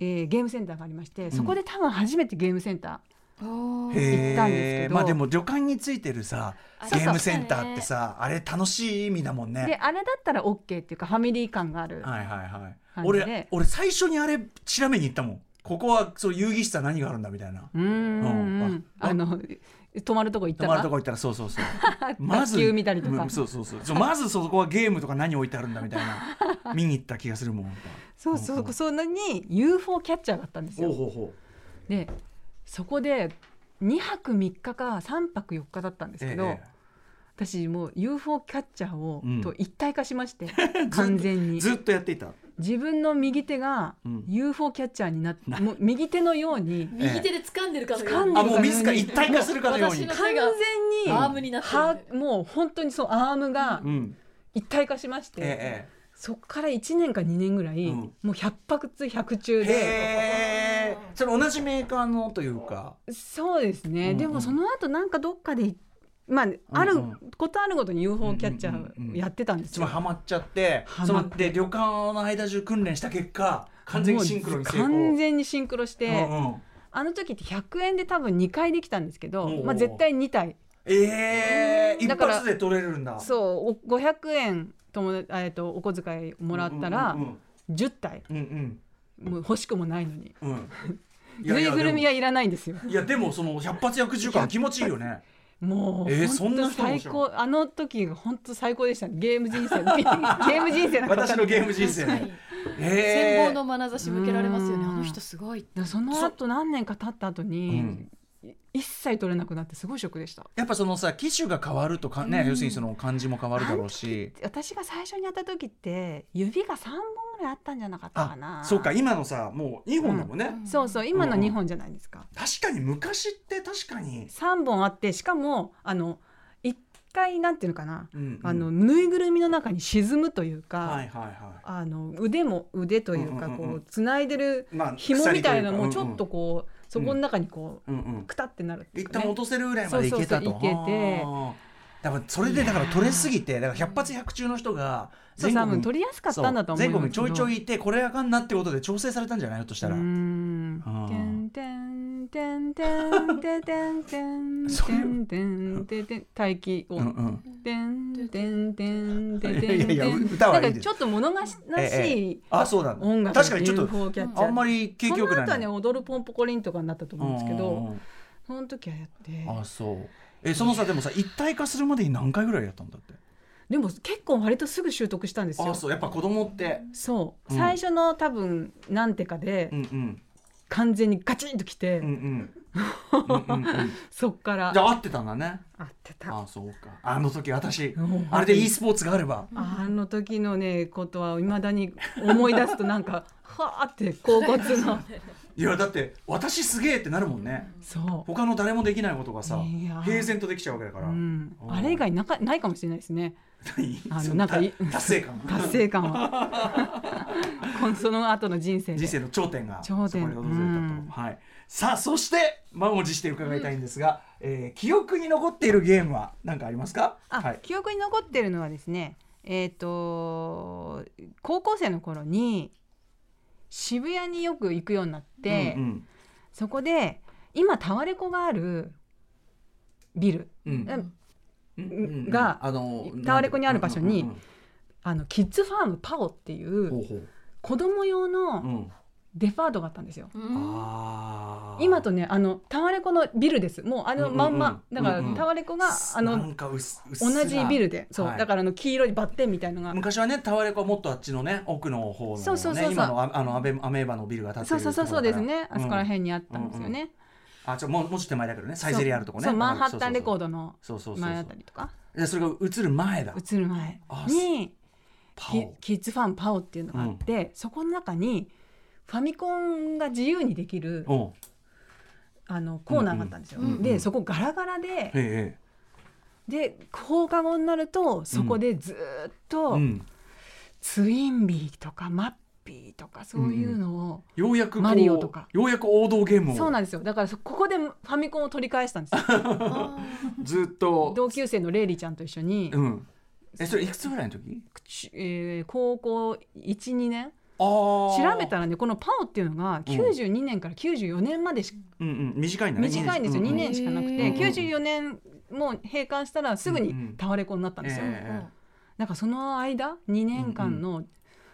Speaker 3: えーゲームセンターがありましてそこで多分初めてゲームセンタ
Speaker 6: あー
Speaker 2: へ
Speaker 3: 行ったんですけど。
Speaker 2: まあでも旅館についてるさ
Speaker 6: あ
Speaker 2: ゲームセンターってさあれ楽しい意味だもん
Speaker 3: ー、で
Speaker 2: ね
Speaker 3: あれだったら OK っていうかファミリー感がある、
Speaker 2: はいはいはい。俺俺最初にあれ調べに行ったもん。ここはそう遊戯室は何があるんだみたいな。
Speaker 3: うーん。
Speaker 2: うん。あ
Speaker 3: あの泊まるとこ行ったら？
Speaker 2: 泊まるとこ行ったらそうそうそう。[LAUGHS] まず
Speaker 3: 見たりとか。
Speaker 2: うんそうそう。そうそうまずそこはゲームとか何置いてあるんだみたいな。[LAUGHS] 見に行った気がするもん。
Speaker 3: そうそう。うんそん。なに UFO キャッチャーがあったんですよ。
Speaker 2: ほうほうほう。
Speaker 3: でそこで2泊3日か3泊4日だったんですけど、
Speaker 2: え
Speaker 3: 私もう UFO キャッチャーを、
Speaker 2: うん。
Speaker 3: と一体化しまして [LAUGHS] 完全に。
Speaker 2: えずっとやっていた。
Speaker 3: 自分の右手が
Speaker 2: うん。
Speaker 3: UFO キャッチャーになって、もう右手のように [LAUGHS]
Speaker 6: 右手で掴んでるかのように。
Speaker 3: 掴んでる
Speaker 2: あもう自ら一体化するかのように。
Speaker 6: 私の
Speaker 3: 完全に
Speaker 6: アームになって
Speaker 3: もう本当にそうアームが
Speaker 2: うん。
Speaker 3: 一体化しまして、
Speaker 2: え
Speaker 3: そこから1年か2年ぐらい、
Speaker 2: うん。
Speaker 3: もう100泊中100中で。
Speaker 2: えそれ同じメーカーのというか。
Speaker 3: そうですね、
Speaker 2: うんうん。
Speaker 3: でもその後なんかどっかでまああることあるごとに UFO キャッチャーやってたんですよ。
Speaker 2: つまりハマっちゃって
Speaker 3: ハマって。
Speaker 2: そので旅館の間中訓練した結果完全にシンクロに成功
Speaker 3: 完全にシンクロして、
Speaker 2: うんうん。
Speaker 3: あの時って100円で多分2回できたんですけど、まあ、絶対2体。
Speaker 2: ええ一
Speaker 3: だから
Speaker 2: 発で取れるんだ。
Speaker 3: そうお500円友達えっとお小遣いもらったら
Speaker 2: うん
Speaker 3: 10体。
Speaker 2: うんうん。
Speaker 3: もう欲しくもないのに。[LAUGHS] ぬいぐるみ
Speaker 2: や
Speaker 3: はいらないんですよ。
Speaker 2: いやでもその百発百中感気持ちいいよね。
Speaker 3: もう、
Speaker 2: えーそんな
Speaker 3: 最高。あの時が本当最高でしたね。ゲーム人生 [LAUGHS] ゲーム人生
Speaker 2: 私のゲーム人生ね。
Speaker 6: 羨
Speaker 2: え
Speaker 6: 望の眼差し向けられますよね。
Speaker 3: うん。
Speaker 6: あの人すごい。
Speaker 3: でその後何年か経った後に、
Speaker 2: うん
Speaker 3: 一切取れなくなってすごいショックでした。
Speaker 2: やっぱそのさ機種が変わるとかね、要するにその漢字も変わるだろうし。
Speaker 3: 私が最初にやった時って指が3本ぐらいあったんじゃなかったかな。
Speaker 2: あそうか今のさもう2本だもんね、
Speaker 3: そうそう今の
Speaker 2: うん
Speaker 3: 2本じゃないですか、
Speaker 2: 確かに昔って確かに、
Speaker 3: 3本あってしかもあの1回なんていうのかな、
Speaker 2: うんうん。
Speaker 3: あのぬいぐるみの中に沈むというか、
Speaker 2: はいはいは
Speaker 3: あの腕も腕というか
Speaker 2: うんうんうんうん。
Speaker 3: こうつないでる
Speaker 2: まあ
Speaker 3: 紐みたいなのもちょっとこうそこの中にこ
Speaker 2: い、うんうん
Speaker 3: うくたってなるってい
Speaker 2: 一旦落とせるぐらいまでいけたと。
Speaker 3: そうそうそういけて
Speaker 2: だからそれでだから取れすぎてだから百発百中の人が
Speaker 3: そう多分取りやすかったんだと思
Speaker 2: う全国にちょいちょいいてこれあかんなってことで調整されたんじゃないとしたら、
Speaker 3: うーん。待機を
Speaker 2: うんうん
Speaker 3: てんてんてんてんてんてん
Speaker 2: いやいや歌はいいです
Speaker 3: なんかちょっっと物悲しい
Speaker 2: いあそうなんだ
Speaker 3: 音楽
Speaker 2: 確かにちょっとあんまり景気よくない
Speaker 3: その後はね踊るポンポコリンとかになったと思うんですけど
Speaker 2: ん
Speaker 3: その時はやって
Speaker 2: あそうえそのさでもさ一体化するまでに何回ぐらいやったんだって？
Speaker 3: でも結構割とすぐ習得したんですよ。
Speaker 2: あそうやっぱ子供って。
Speaker 3: そう、
Speaker 2: うん。
Speaker 3: 最初の多分何手かで
Speaker 2: うんうん。
Speaker 3: 完全にガチンときて、
Speaker 2: うんうん。[LAUGHS] うんうんうん。
Speaker 3: そっから。
Speaker 2: じゃあ合ってたんだね。
Speaker 3: 合ってた。
Speaker 2: あそうか。あの時私
Speaker 3: うん
Speaker 2: あれで e スポーツがあれば。
Speaker 3: あの時のねことはいまだに思い出すとなんかはあって甲骨の [LAUGHS]
Speaker 2: いやだって私すげえってなるもんね。
Speaker 3: そう、
Speaker 2: 他の誰もできないことがさ平然とできちゃうわけだから、
Speaker 3: うん、
Speaker 2: うん。
Speaker 3: あれ以外なかないかもしれないですね。
Speaker 2: 何
Speaker 3: あの
Speaker 2: そ
Speaker 3: なんか
Speaker 2: 達成感。
Speaker 3: 達成感は。[LAUGHS] その後の人生で。
Speaker 2: 人生の頂点が
Speaker 3: 頂点。
Speaker 2: そこに訪れたと、
Speaker 3: うん。
Speaker 2: はい、さあそして満を持して伺いたいんですが、えー記憶に残っているゲームは何かありますか？
Speaker 3: あ、
Speaker 2: はい、
Speaker 3: 記憶に残ってるのはですねえっ、と高校生の頃に渋谷によく行くようになって、
Speaker 2: うん
Speaker 3: そこで今タワレコがあるビル
Speaker 2: うん。うん。
Speaker 3: うん
Speaker 2: うんうん。
Speaker 3: が
Speaker 2: あの
Speaker 3: タワレコにある場所に
Speaker 2: うんうん
Speaker 3: あのキッズファームパオってい
Speaker 2: う
Speaker 3: 子供用
Speaker 2: う
Speaker 3: の
Speaker 2: ん
Speaker 3: デパートがあったんですよ。今とねあのタワレコのビルです。もうあのまんま、
Speaker 2: うんうん。うん
Speaker 3: だから
Speaker 2: うんうん。
Speaker 3: タワレコがあの同じビルで。そう、
Speaker 2: はい。
Speaker 3: だからあの黄色いバッテンみたいのが。
Speaker 2: 昔はねタワレコはもっとあっちのね奥の方のね
Speaker 3: そうそうそうそう。
Speaker 2: 今のああのアベアメーバのビルが建ってる
Speaker 3: そうそうそうそうですね、
Speaker 2: ところから
Speaker 3: あそこら辺にあったんですよね、
Speaker 2: あちょもうもうちょっと手前だけどね。サイゼリアあるとこね。
Speaker 3: そうマンハッタンレコー
Speaker 2: ド
Speaker 3: ドの前あたりとか。
Speaker 2: でそれが映る前だ。
Speaker 3: 映る前。
Speaker 2: あ
Speaker 3: にキッズファンパオっていうのがあって、そこの中にファミコンが自由にできるあのコーナーがあったんですよ、
Speaker 2: うんうん
Speaker 3: でそこガラガラでで放課後になるとそこでずーっと、
Speaker 2: うん。
Speaker 3: ツインビーとかマッピーとかそういうのを、
Speaker 2: ようやく
Speaker 3: マリオとか。
Speaker 2: ようやく王道ゲームを。
Speaker 3: そうなんですよ。だからそここでファミコンを取り返したんですよ。[LAUGHS]
Speaker 2: ずっと。
Speaker 3: 同級生のレイリちゃんと一緒に、
Speaker 2: うん。えそれいくつぐらいの時？
Speaker 3: ちえー高校12年？
Speaker 2: あ
Speaker 3: 調
Speaker 2: あ
Speaker 3: べたらねこのパオっていうのが92年から94年までし
Speaker 2: うんうん。短いんだね。
Speaker 3: 短いんですよ、
Speaker 2: う
Speaker 3: 2年しかなくて、
Speaker 6: へー
Speaker 3: 94年もう閉館したらすぐにタワレコになったんですよ、
Speaker 2: ええ
Speaker 3: なんかその間2年間の、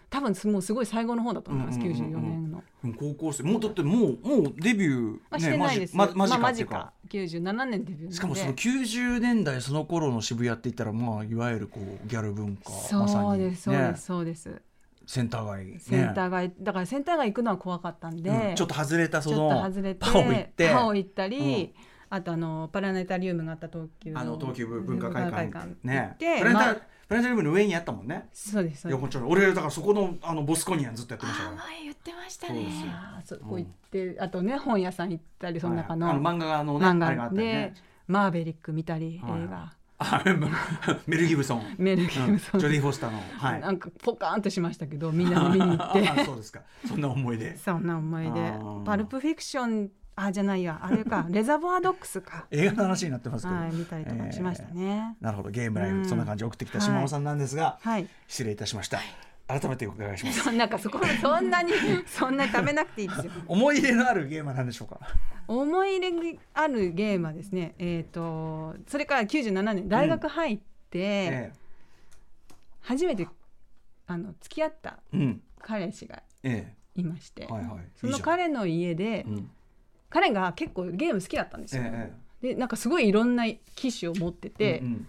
Speaker 3: 多分もうすごい最後の方だと思います、
Speaker 2: うんうんうんうん
Speaker 3: 94年の、
Speaker 2: うん高校生もうだってもうもうデビュー
Speaker 3: まあ、してないです、
Speaker 2: マジま
Speaker 3: まあ、
Speaker 2: マジか。っていうか。
Speaker 3: マジか97年デビュー
Speaker 2: しかもその90年代その頃の渋谷って言ったらまあいわゆるこうギャル文化
Speaker 3: そうですそうで
Speaker 2: ね
Speaker 3: すそうです、
Speaker 2: センター街ね。
Speaker 3: センター街。だからセンター街行くのは怖かったんで、
Speaker 2: うん。ちょっと外れたそ
Speaker 3: ちょ
Speaker 2: の
Speaker 3: っと外れて
Speaker 2: パオ行って。
Speaker 3: パオ行ったり、あとあのパラネタリウムがあった東急
Speaker 2: あの東急文化会館。
Speaker 3: 行
Speaker 2: ね
Speaker 3: って
Speaker 2: プラネタ
Speaker 3: まあ
Speaker 2: プラネタリウムの上にあったもんね。
Speaker 3: そうです
Speaker 2: 横丁。に俺だからそこのあのボスコニアンずっとやってましたから。
Speaker 6: 前言ってました
Speaker 2: そうですよ。
Speaker 6: ね
Speaker 3: そこ行って、あとね本屋さん行ったりその中の,、
Speaker 2: 漫画のね
Speaker 3: 漫
Speaker 2: あれがあ
Speaker 3: 画
Speaker 2: ったりね。
Speaker 3: でマーベリック見たり、
Speaker 2: はい
Speaker 3: 映画。
Speaker 2: あメル・ [LAUGHS] ギブソン。
Speaker 3: メル・ギ
Speaker 2: うん
Speaker 3: ブソン、
Speaker 2: ジョディ・フォスターのはい。
Speaker 3: なんかポカーンとしましたけどみんなで見に行って。
Speaker 2: あ [LAUGHS] そうですか。そんな思い出。
Speaker 3: そんな思い出。パルプフィクションあじゃないや。あれか。[LAUGHS] レザボアドックスか。
Speaker 2: 映画の話になってますけど。
Speaker 3: はい見たりとかしましたね、
Speaker 2: なるほど。ゲームライフ、
Speaker 3: うん。
Speaker 2: そんな感じで送ってきた島尾さんなんですが、
Speaker 3: はい。
Speaker 2: 失礼いたしました改めてお伺いします。[LAUGHS]
Speaker 3: そんなんかそこそんなにそんなに食べなくていいですよ。[LAUGHS]
Speaker 2: 思い入れのあるゲームは何でしょうか？
Speaker 3: 思い入れあるゲームはですねえっ、とそれから97年大学入って、
Speaker 2: え
Speaker 3: 初めてあの付き合った
Speaker 2: えうん。
Speaker 3: 彼氏が
Speaker 2: え
Speaker 3: いまして、
Speaker 2: えはいはい。
Speaker 3: その彼の家で
Speaker 2: うん。
Speaker 3: 彼が結構ゲーム好きだったんですよ、
Speaker 2: え
Speaker 3: でなんかすごいいろんな機種を持って
Speaker 2: え
Speaker 3: て、
Speaker 2: うん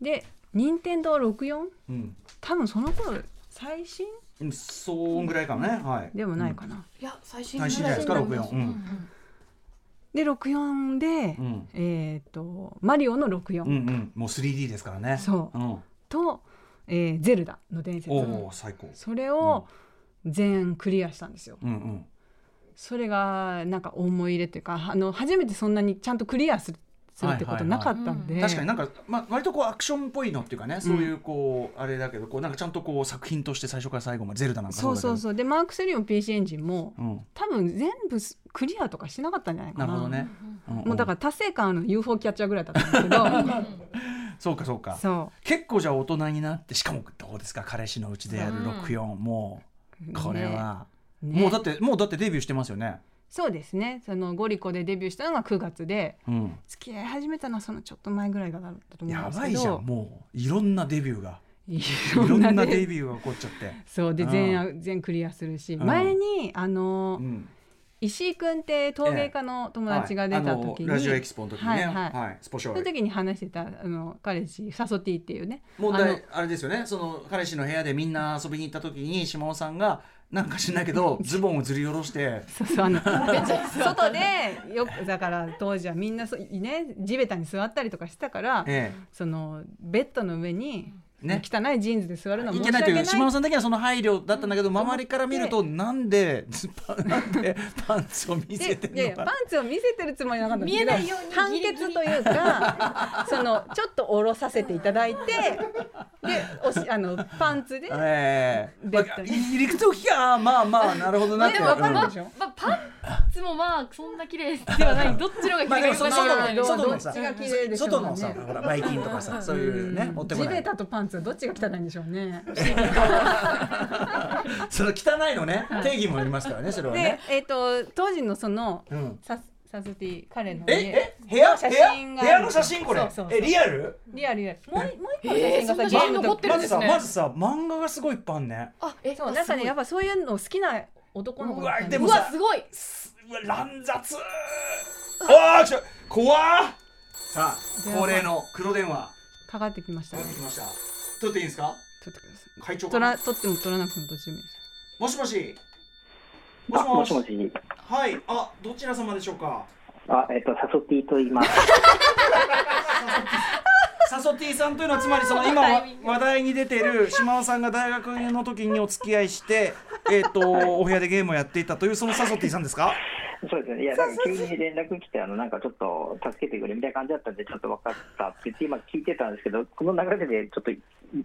Speaker 3: で任天堂64
Speaker 2: うん。
Speaker 3: 多分その頃最新？
Speaker 2: うんそんぐらいかもね。はい。
Speaker 3: でもないかな、
Speaker 6: いや最新
Speaker 2: 最新じゃないですか64うん。
Speaker 3: で64で、
Speaker 2: うん。
Speaker 3: えっ、とマリオの64、
Speaker 2: うんうん。もう 3D ですからね。
Speaker 3: そう。
Speaker 2: うん。
Speaker 3: と、えーゼルダの伝説。
Speaker 2: おお最高。
Speaker 3: それを全クリアしたんですよ。
Speaker 2: うんうん。
Speaker 3: それがなんか思い入れというかあの初めてそんなにちゃんとクリアするするってことなかったんで、
Speaker 2: 確かになんか、まあ、割とこうアクションっぽいのっていうかねそういうこう、あれだけどこうなんかちゃんとこう作品として最初から最後までゼルダなんか
Speaker 3: そう
Speaker 2: だけど。
Speaker 3: そうそうでマーク3も PC エンジンも
Speaker 2: うん、
Speaker 3: 多分全部クリアとかしてなかったんじゃないかな。
Speaker 2: なるほどね、うんうん
Speaker 3: もうだから達成感ある UFO キャッチャーぐらいだったんですけど。[LAUGHS]
Speaker 2: そうかそうか。
Speaker 3: そ
Speaker 2: 結構じゃあ大人になってしかもどうですか彼氏のうちでやる64、もうこれは、もうだってもうだってデビューしてますよね
Speaker 3: そうですね。そのゴリコでデビューしたのが9月で
Speaker 2: うん。
Speaker 3: 付き合い始めたのはそのちょっと前ぐらいだったと思うん
Speaker 2: や
Speaker 3: ですけど。
Speaker 2: ばいじゃん。もういろんなデビューが。
Speaker 3: い
Speaker 2: いろんな
Speaker 3: ね
Speaker 2: デビューが起こっちゃって、
Speaker 3: そうで
Speaker 2: うん。
Speaker 3: 全全クリアするし、
Speaker 2: うん。
Speaker 3: 前にあの、
Speaker 2: うん、
Speaker 3: 石井君って陶芸家の友達が出た時に、
Speaker 2: はいあのラジオエキスポの時にね、
Speaker 3: はい
Speaker 2: は
Speaker 3: はい。い
Speaker 2: スポショー
Speaker 3: その時に話してたあの彼氏サソティっていうね。
Speaker 2: 問題あれですよね。その彼氏の部屋でみんな遊びに行った時に島尾さんがなんか知んないけど [LAUGHS] ズボンをずり下ろして。
Speaker 3: そうそうあの [LAUGHS] 外でよくだから当時はみんなそね地べたに座ったりとかしてたから、
Speaker 2: え。
Speaker 3: そのベッドの上に、
Speaker 2: ね。
Speaker 3: 汚いジーンズで座るの
Speaker 2: え、
Speaker 3: はい
Speaker 2: けないという島尾さんだけはその配慮だったんだけど周りから見るとなんでパなんでパンツを見せて
Speaker 3: でいやい
Speaker 2: るのか。
Speaker 3: やパンツを見せてるつもりなかったんですけど
Speaker 6: 見えないように
Speaker 3: 判決というかそのちょっと下ろさせていただいてでおしあのパンツで
Speaker 2: ええ。ま
Speaker 3: ベッドに。
Speaker 2: あ、理屈を聞きゃまあまあなるほどなって。
Speaker 3: でもわかる
Speaker 2: うん
Speaker 3: でしょ、
Speaker 6: まあパンツもまあそんな綺麗ではないどっちの方が綺麗か
Speaker 2: の外の
Speaker 6: わからない
Speaker 2: 外のさ。外のさほらバイキンとかさそういうね持ってこない。
Speaker 3: 地べたとパンツはどっちが汚いんでしょうね。[LAUGHS]
Speaker 2: その汚いのね定義もありますからねそれは
Speaker 3: で
Speaker 2: ね、
Speaker 3: えっ、と当時のその
Speaker 2: うん。
Speaker 3: ササスティ彼の
Speaker 2: え
Speaker 3: 家。
Speaker 2: え部屋？
Speaker 3: 写
Speaker 2: 部屋
Speaker 3: 真が
Speaker 2: 部屋？の写真これ？
Speaker 3: そうそうそう。
Speaker 2: えリアル？
Speaker 3: リアルリアル。もうもう一個の
Speaker 6: えー
Speaker 3: 写真がさ、
Speaker 6: そんな写真
Speaker 3: ゲームと
Speaker 6: 残ってるんですね。
Speaker 2: まずさまずさ漫画がすごいいっぱいあんね。
Speaker 6: あえ
Speaker 3: そうなんかねやっぱそういうの好きな男の子
Speaker 6: う
Speaker 2: うわでもさ
Speaker 6: わすごい。
Speaker 2: うわ乱雑。ああちょ怖っ。さあ恒例の黒電話。
Speaker 3: かかってきましたね。
Speaker 2: かかってきました取っていいんですか？
Speaker 3: 取ってください。
Speaker 2: 会長
Speaker 3: 取ら取っても取らなくてもどっちでもいいです。
Speaker 2: もしもし。も
Speaker 5: あ、
Speaker 2: しもし。
Speaker 5: もしもし。
Speaker 2: はい。あどちら様でしょうか？
Speaker 5: あ、えっ、と、サソティと言います。
Speaker 2: サソティ。さんというのはつまりその今わ話題に出ている島尾さんが大学の時にお付き合いしてえっ、とお部屋でゲームをやっていたというそのサソティさんですか？
Speaker 5: そうですね。いや、なんか急に連絡来て、あの、なんかちょっと助けてくれみたいな感じだったんで、ちょっと分かったって言って、今聞いてたんですけど、この流れでちょっと、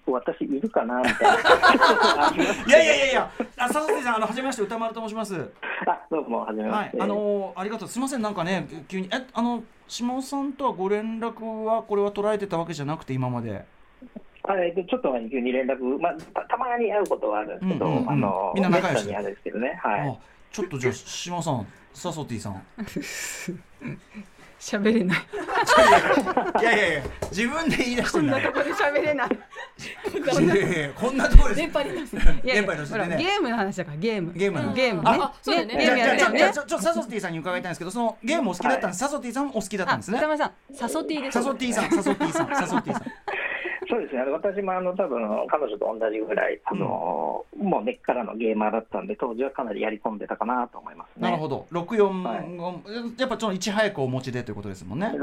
Speaker 5: 私いるかなみたいな。[LAUGHS]
Speaker 2: いやいやいやいやあサソティさんあの初めまして歌丸と申します
Speaker 5: あ、どうも、はじめまして。
Speaker 2: はいあのーありがとうすみませんなんかね急にえあの島尾さんとはご連絡はこれは捉えてたわけじゃなくて今まで
Speaker 5: あえっと、ちょっと前に急に連絡、まあ、たたまに会うことはあるんですけど、
Speaker 2: うんうんうん
Speaker 5: あの、
Speaker 2: みんな仲良し
Speaker 5: にあるんですけどね。はい。
Speaker 2: あちょっとじゃあ島尾さんサソティさん [LAUGHS]
Speaker 3: 喋れない。
Speaker 2: いやいやいや自分で言い出してんだよ
Speaker 3: これ喋れない。
Speaker 2: いやいやいやこんなところです。
Speaker 6: 電波になる
Speaker 3: いやいや
Speaker 2: 電波に乗せ
Speaker 3: ゲームの話だからゲーム。
Speaker 2: ゲームの
Speaker 3: ゲームね。
Speaker 2: あ
Speaker 6: そうだよね。
Speaker 3: ゲ
Speaker 2: じゃあ
Speaker 3: ームやるよね。
Speaker 2: じゃあじゃあちょちょサソティさんに伺いたいんですけどそのゲームお好きだったんです、サソティさんもお好きだったん
Speaker 3: あ
Speaker 2: ですね。
Speaker 3: サソティです。
Speaker 2: サソティさんサソティさんサソティさん
Speaker 5: そうですね、あの私もあの多分彼女と同じぐらい、あのもう根っからのゲーマーだったんで、当時はかなりやり込んでたかなと思いますね。
Speaker 2: なるほど。64、
Speaker 5: はい。
Speaker 2: やっぱちょっといち早くお持ちでということですもんね。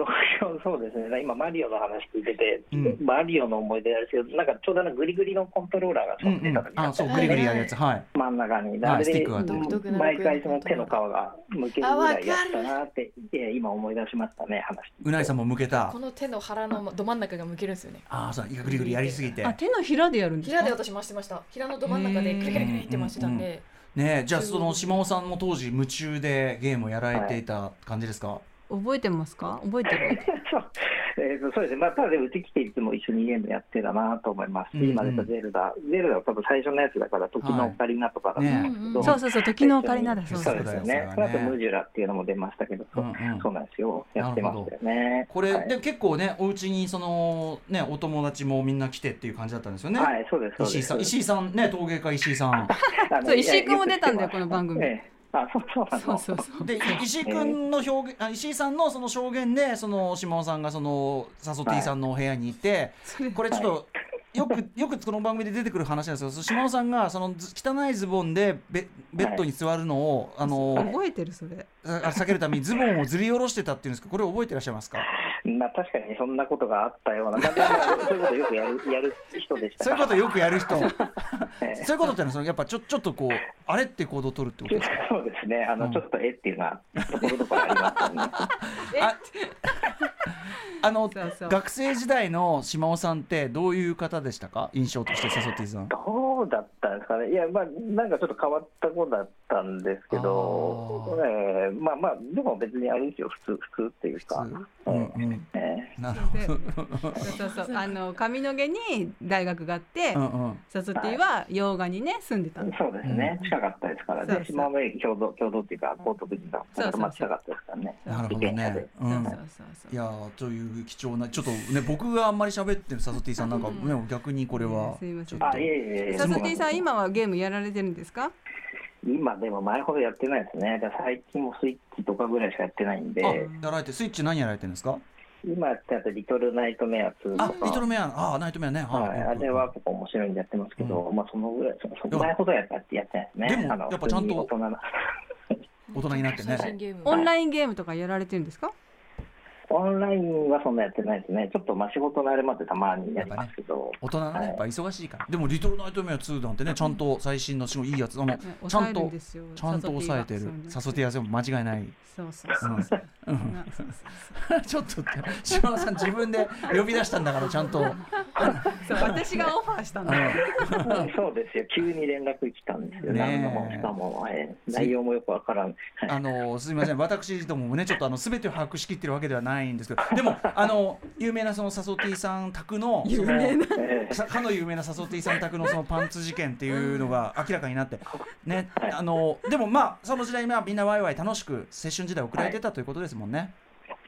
Speaker 5: 64そうですね、今、マリオの話聞いてて、
Speaker 2: うん。
Speaker 5: マリオの思い出ですけど、なんかちょうどあのグリグリのコントローラーが出た時があ
Speaker 2: あ
Speaker 5: って
Speaker 2: そうグリグリやるやつ。はい。
Speaker 5: 真ん中に、
Speaker 2: はい
Speaker 5: あれで
Speaker 2: スティックがあって。
Speaker 5: 毎回その手の皮がむけるぐらいやったなって、いや今思い出しましたね、話。
Speaker 2: うないさんも向けた
Speaker 6: この手の腹のど真ん中が向けるんですよね。
Speaker 2: ああそうグリグリやりすぎて。
Speaker 3: あ手のひらでやるんですか？
Speaker 6: 平で私回してました。平のど真ん中でクリクリクリって回してたんで。
Speaker 2: ねえじゃあその島尾さんも当時夢中でゲームをやられていた感じですか、
Speaker 3: 覚えてますか？覚えてる？[LAUGHS]
Speaker 5: そう。えーとそうですね、まあ、ただうち来ていつも一緒にゲームやってたなと思いますし、
Speaker 2: うんうん。
Speaker 5: 今出たゼルダ、ゼルダは多分最初のやつだから、時のオカリナとかだと思うんですけど、
Speaker 3: そうそうそう時のオカリナだ。そう
Speaker 5: そうですよね、その後ムジュラっていうのも出ましたけど、そう
Speaker 2: うんうん。
Speaker 5: そうなんですよ、やってましたよね。
Speaker 2: これ、
Speaker 5: はい。
Speaker 2: で結構ねお家にそのねお友達もみんな来てっていう感じだったんですよね。
Speaker 5: はい、そうです、そうです。
Speaker 2: 石井さん石井さんね陶芸家石井さん。
Speaker 3: そう石井君も出たんだよこの番組。
Speaker 5: ええあ、そうそう
Speaker 3: そうそう
Speaker 2: で石井君の表現あ石井さんのその証言でその島尾さんがそのサソティさんのお部屋にいて、これちょっと。よく [LAUGHS] よくこの番組で出てくる話なんですけど島尾さんがそのず汚いズボンでベベッドに座るのを、あの
Speaker 3: 覚えてるそれ。
Speaker 2: あ避けるためにズボンをずり下ろしてたっていうんですけどこれ覚えてらっしゃいますか？
Speaker 5: まあ、確かにそんなことがあったような、そういうことよくやる [LAUGHS] やる人でした。
Speaker 2: そういうことよくやる人。[LAUGHS]
Speaker 5: ええ。
Speaker 2: そういうことってのはそのやっぱちょちょっとこうあれって行動を取るってことですか？
Speaker 5: そうですね、あの、
Speaker 2: うん。
Speaker 5: ちょっとえっていうのは、ところどころありますよね。
Speaker 2: あ [LAUGHS] あの
Speaker 3: そうそう。
Speaker 2: 学生時代の島尾さんってどういう方でしたか？印象としてサソティさん。
Speaker 5: どうだったんですかね、いや、まあ、なんかちょっと変わった子だったんですけど、
Speaker 2: あ
Speaker 5: えーまあまあ、でも別にあれですよ、普通、普通っていうか、
Speaker 2: うん。うん
Speaker 5: え
Speaker 2: なるほど。
Speaker 3: そうそうそう。あの上野毛に大学があって、
Speaker 2: うんうん。
Speaker 3: サソティは洋画にね住んでたの。
Speaker 5: ーそうですね、近かったですから。
Speaker 3: そうそう。
Speaker 5: ね、島根駅共同共同っていうか、高徳寺が、
Speaker 3: そうそうそう
Speaker 5: まあ近かったですからね、
Speaker 2: なるほどね。うん。
Speaker 3: そうそうそう。そう
Speaker 2: いやーという貴重なちょっとね僕があんまり喋ってるサソティさんなんかね逆にこれは
Speaker 3: すいません。
Speaker 2: ちょっと。
Speaker 5: あ、いえいえいえ、
Speaker 3: サソティさん
Speaker 5: 今
Speaker 3: 今はゲームやられてるんですか？
Speaker 5: 今でも前ほどやってないですね、だから最近もスイッチとかぐらいしかやってないんで、
Speaker 2: あやられてスイッチ何やられてるんですか？
Speaker 5: 今やってるやつリトルナイトメア2
Speaker 2: あ
Speaker 5: とか。
Speaker 2: リトルメアあナイトメアね。
Speaker 5: はい、あれは結構面白いんでやってますけど、
Speaker 2: う
Speaker 5: まあそのぐらい、そその前ほどやってやってないですね。
Speaker 2: でもやっぱちゃんと
Speaker 5: 大人な。[LAUGHS]
Speaker 2: 大人になってね。[LAUGHS]
Speaker 3: オンラインゲームとかやられてるんですか？
Speaker 5: オンラインはそんなやってないですね。ちょっとまあ仕事のあれまでたまにやりますけど。
Speaker 2: 大人のね
Speaker 5: はい。
Speaker 2: やっぱ忙しいから。でもリトルナイトメア2なんてねちゃんと最新のすごいいい。やつあの
Speaker 3: ね
Speaker 2: ちゃんとちゃんと抑えてる。サソティア全部間違いない。
Speaker 3: そうそうそうそう。
Speaker 2: うん。
Speaker 3: なそうそう [LAUGHS]
Speaker 2: ちょっと島田さん自分で [LAUGHS] 呼び出したんだからちゃんと。
Speaker 3: そう私がオファーしたの。[LAUGHS]
Speaker 5: そうですよ。急に連絡来たんですよ。
Speaker 2: ねえ。
Speaker 5: 何度もしかも、えー内容もよくわからん。はい。
Speaker 2: あのすみません。私どももねちょっとあの全てを把握しきってるわけではないんですけど [LAUGHS] でもあの有名なそのサソティさん宅のその
Speaker 5: えー
Speaker 2: さかの有名なサソティさん宅のそのパンツ事件っていうのが明らかになって [LAUGHS] ねあのでもまあその時代まあみんなワイワイ楽しく青春時代を送られてたということですもんね。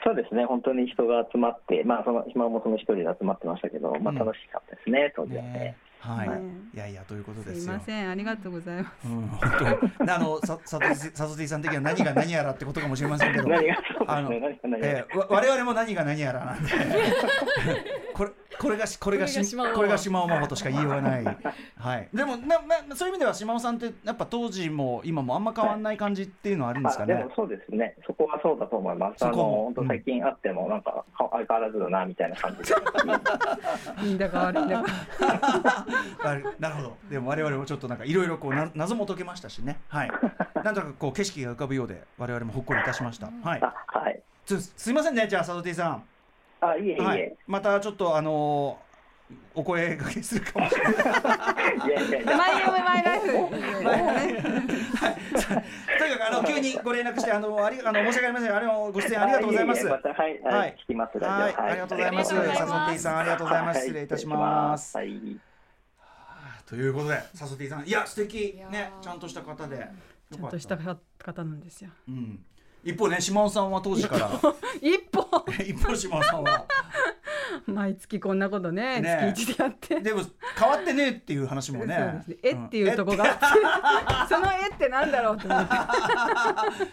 Speaker 5: そうですね。本当に人が集まって、まあその今もその一人で集まってましたけど、まあ
Speaker 2: うん
Speaker 5: 楽しかったですね。当時は
Speaker 2: ね
Speaker 5: ね。
Speaker 2: はい、
Speaker 3: ね
Speaker 2: い。やいやということですすよ
Speaker 3: いま。せんありがとうございます。
Speaker 2: うん、本当。あのささとさとてぃさん的には何が何やらってことかもしれませんけど、[LAUGHS]
Speaker 5: 何がそう
Speaker 2: あの
Speaker 5: ですね。何が何が
Speaker 2: えーわ我々も何が何やらなんで。[LAUGHS] これこれがしこれがし
Speaker 6: これが島尾
Speaker 2: 真帆としか言いようがない、はい、でもななそういう意味では島尾さんってやっぱ当時も今もあんま変わんない感じっていうのはあるんですかね？
Speaker 5: あでも。そうですね、そこはそうだと思います。あの
Speaker 2: そこも
Speaker 5: 本当最近会ってもなんかか相変わらずだなみたいな感じで。
Speaker 3: いいんだか悪いんだか
Speaker 2: なるほど。でも我々もちょっとなんかいろいろこうな謎も解けましたしね。はい。なんとなくこう景色が浮かぶようで我々もほっこりいたしました。はい。
Speaker 5: あ [LAUGHS] はい。
Speaker 2: つすいませんねじゃあ佐藤 T さん。
Speaker 5: あいえいえいえ。
Speaker 2: はい。またちょっとあのーお声掛けするかもしれない。
Speaker 3: マイオブマイライフ
Speaker 2: とにかくあの急にご連絡してあのありあの申し訳ありませんあれもご出演ありがとうございます。
Speaker 5: はい、
Speaker 2: は
Speaker 5: はいい、聞きますラ
Speaker 2: はい
Speaker 5: ジオ。
Speaker 2: ありがとうございます。
Speaker 6: ありがとうございます
Speaker 2: 佐藤 T さんありがとうございます。失礼いたします。
Speaker 5: はい。
Speaker 2: ということで佐藤 T さんいや素敵ねちゃんとした方で。
Speaker 3: ちゃんとした方なんですよ
Speaker 2: うん。一方ね島尾さんは当時から。[LAUGHS]
Speaker 3: 一歩 [LAUGHS]
Speaker 2: 一方島尾さんは。
Speaker 3: 毎月こんなことね
Speaker 2: ね
Speaker 3: 月一でやって。
Speaker 2: でも変わってねえっていう話も
Speaker 3: そう
Speaker 2: ね。
Speaker 3: ね。えっていうとこがあって、[LAUGHS] その絵ってなんだろうと思って。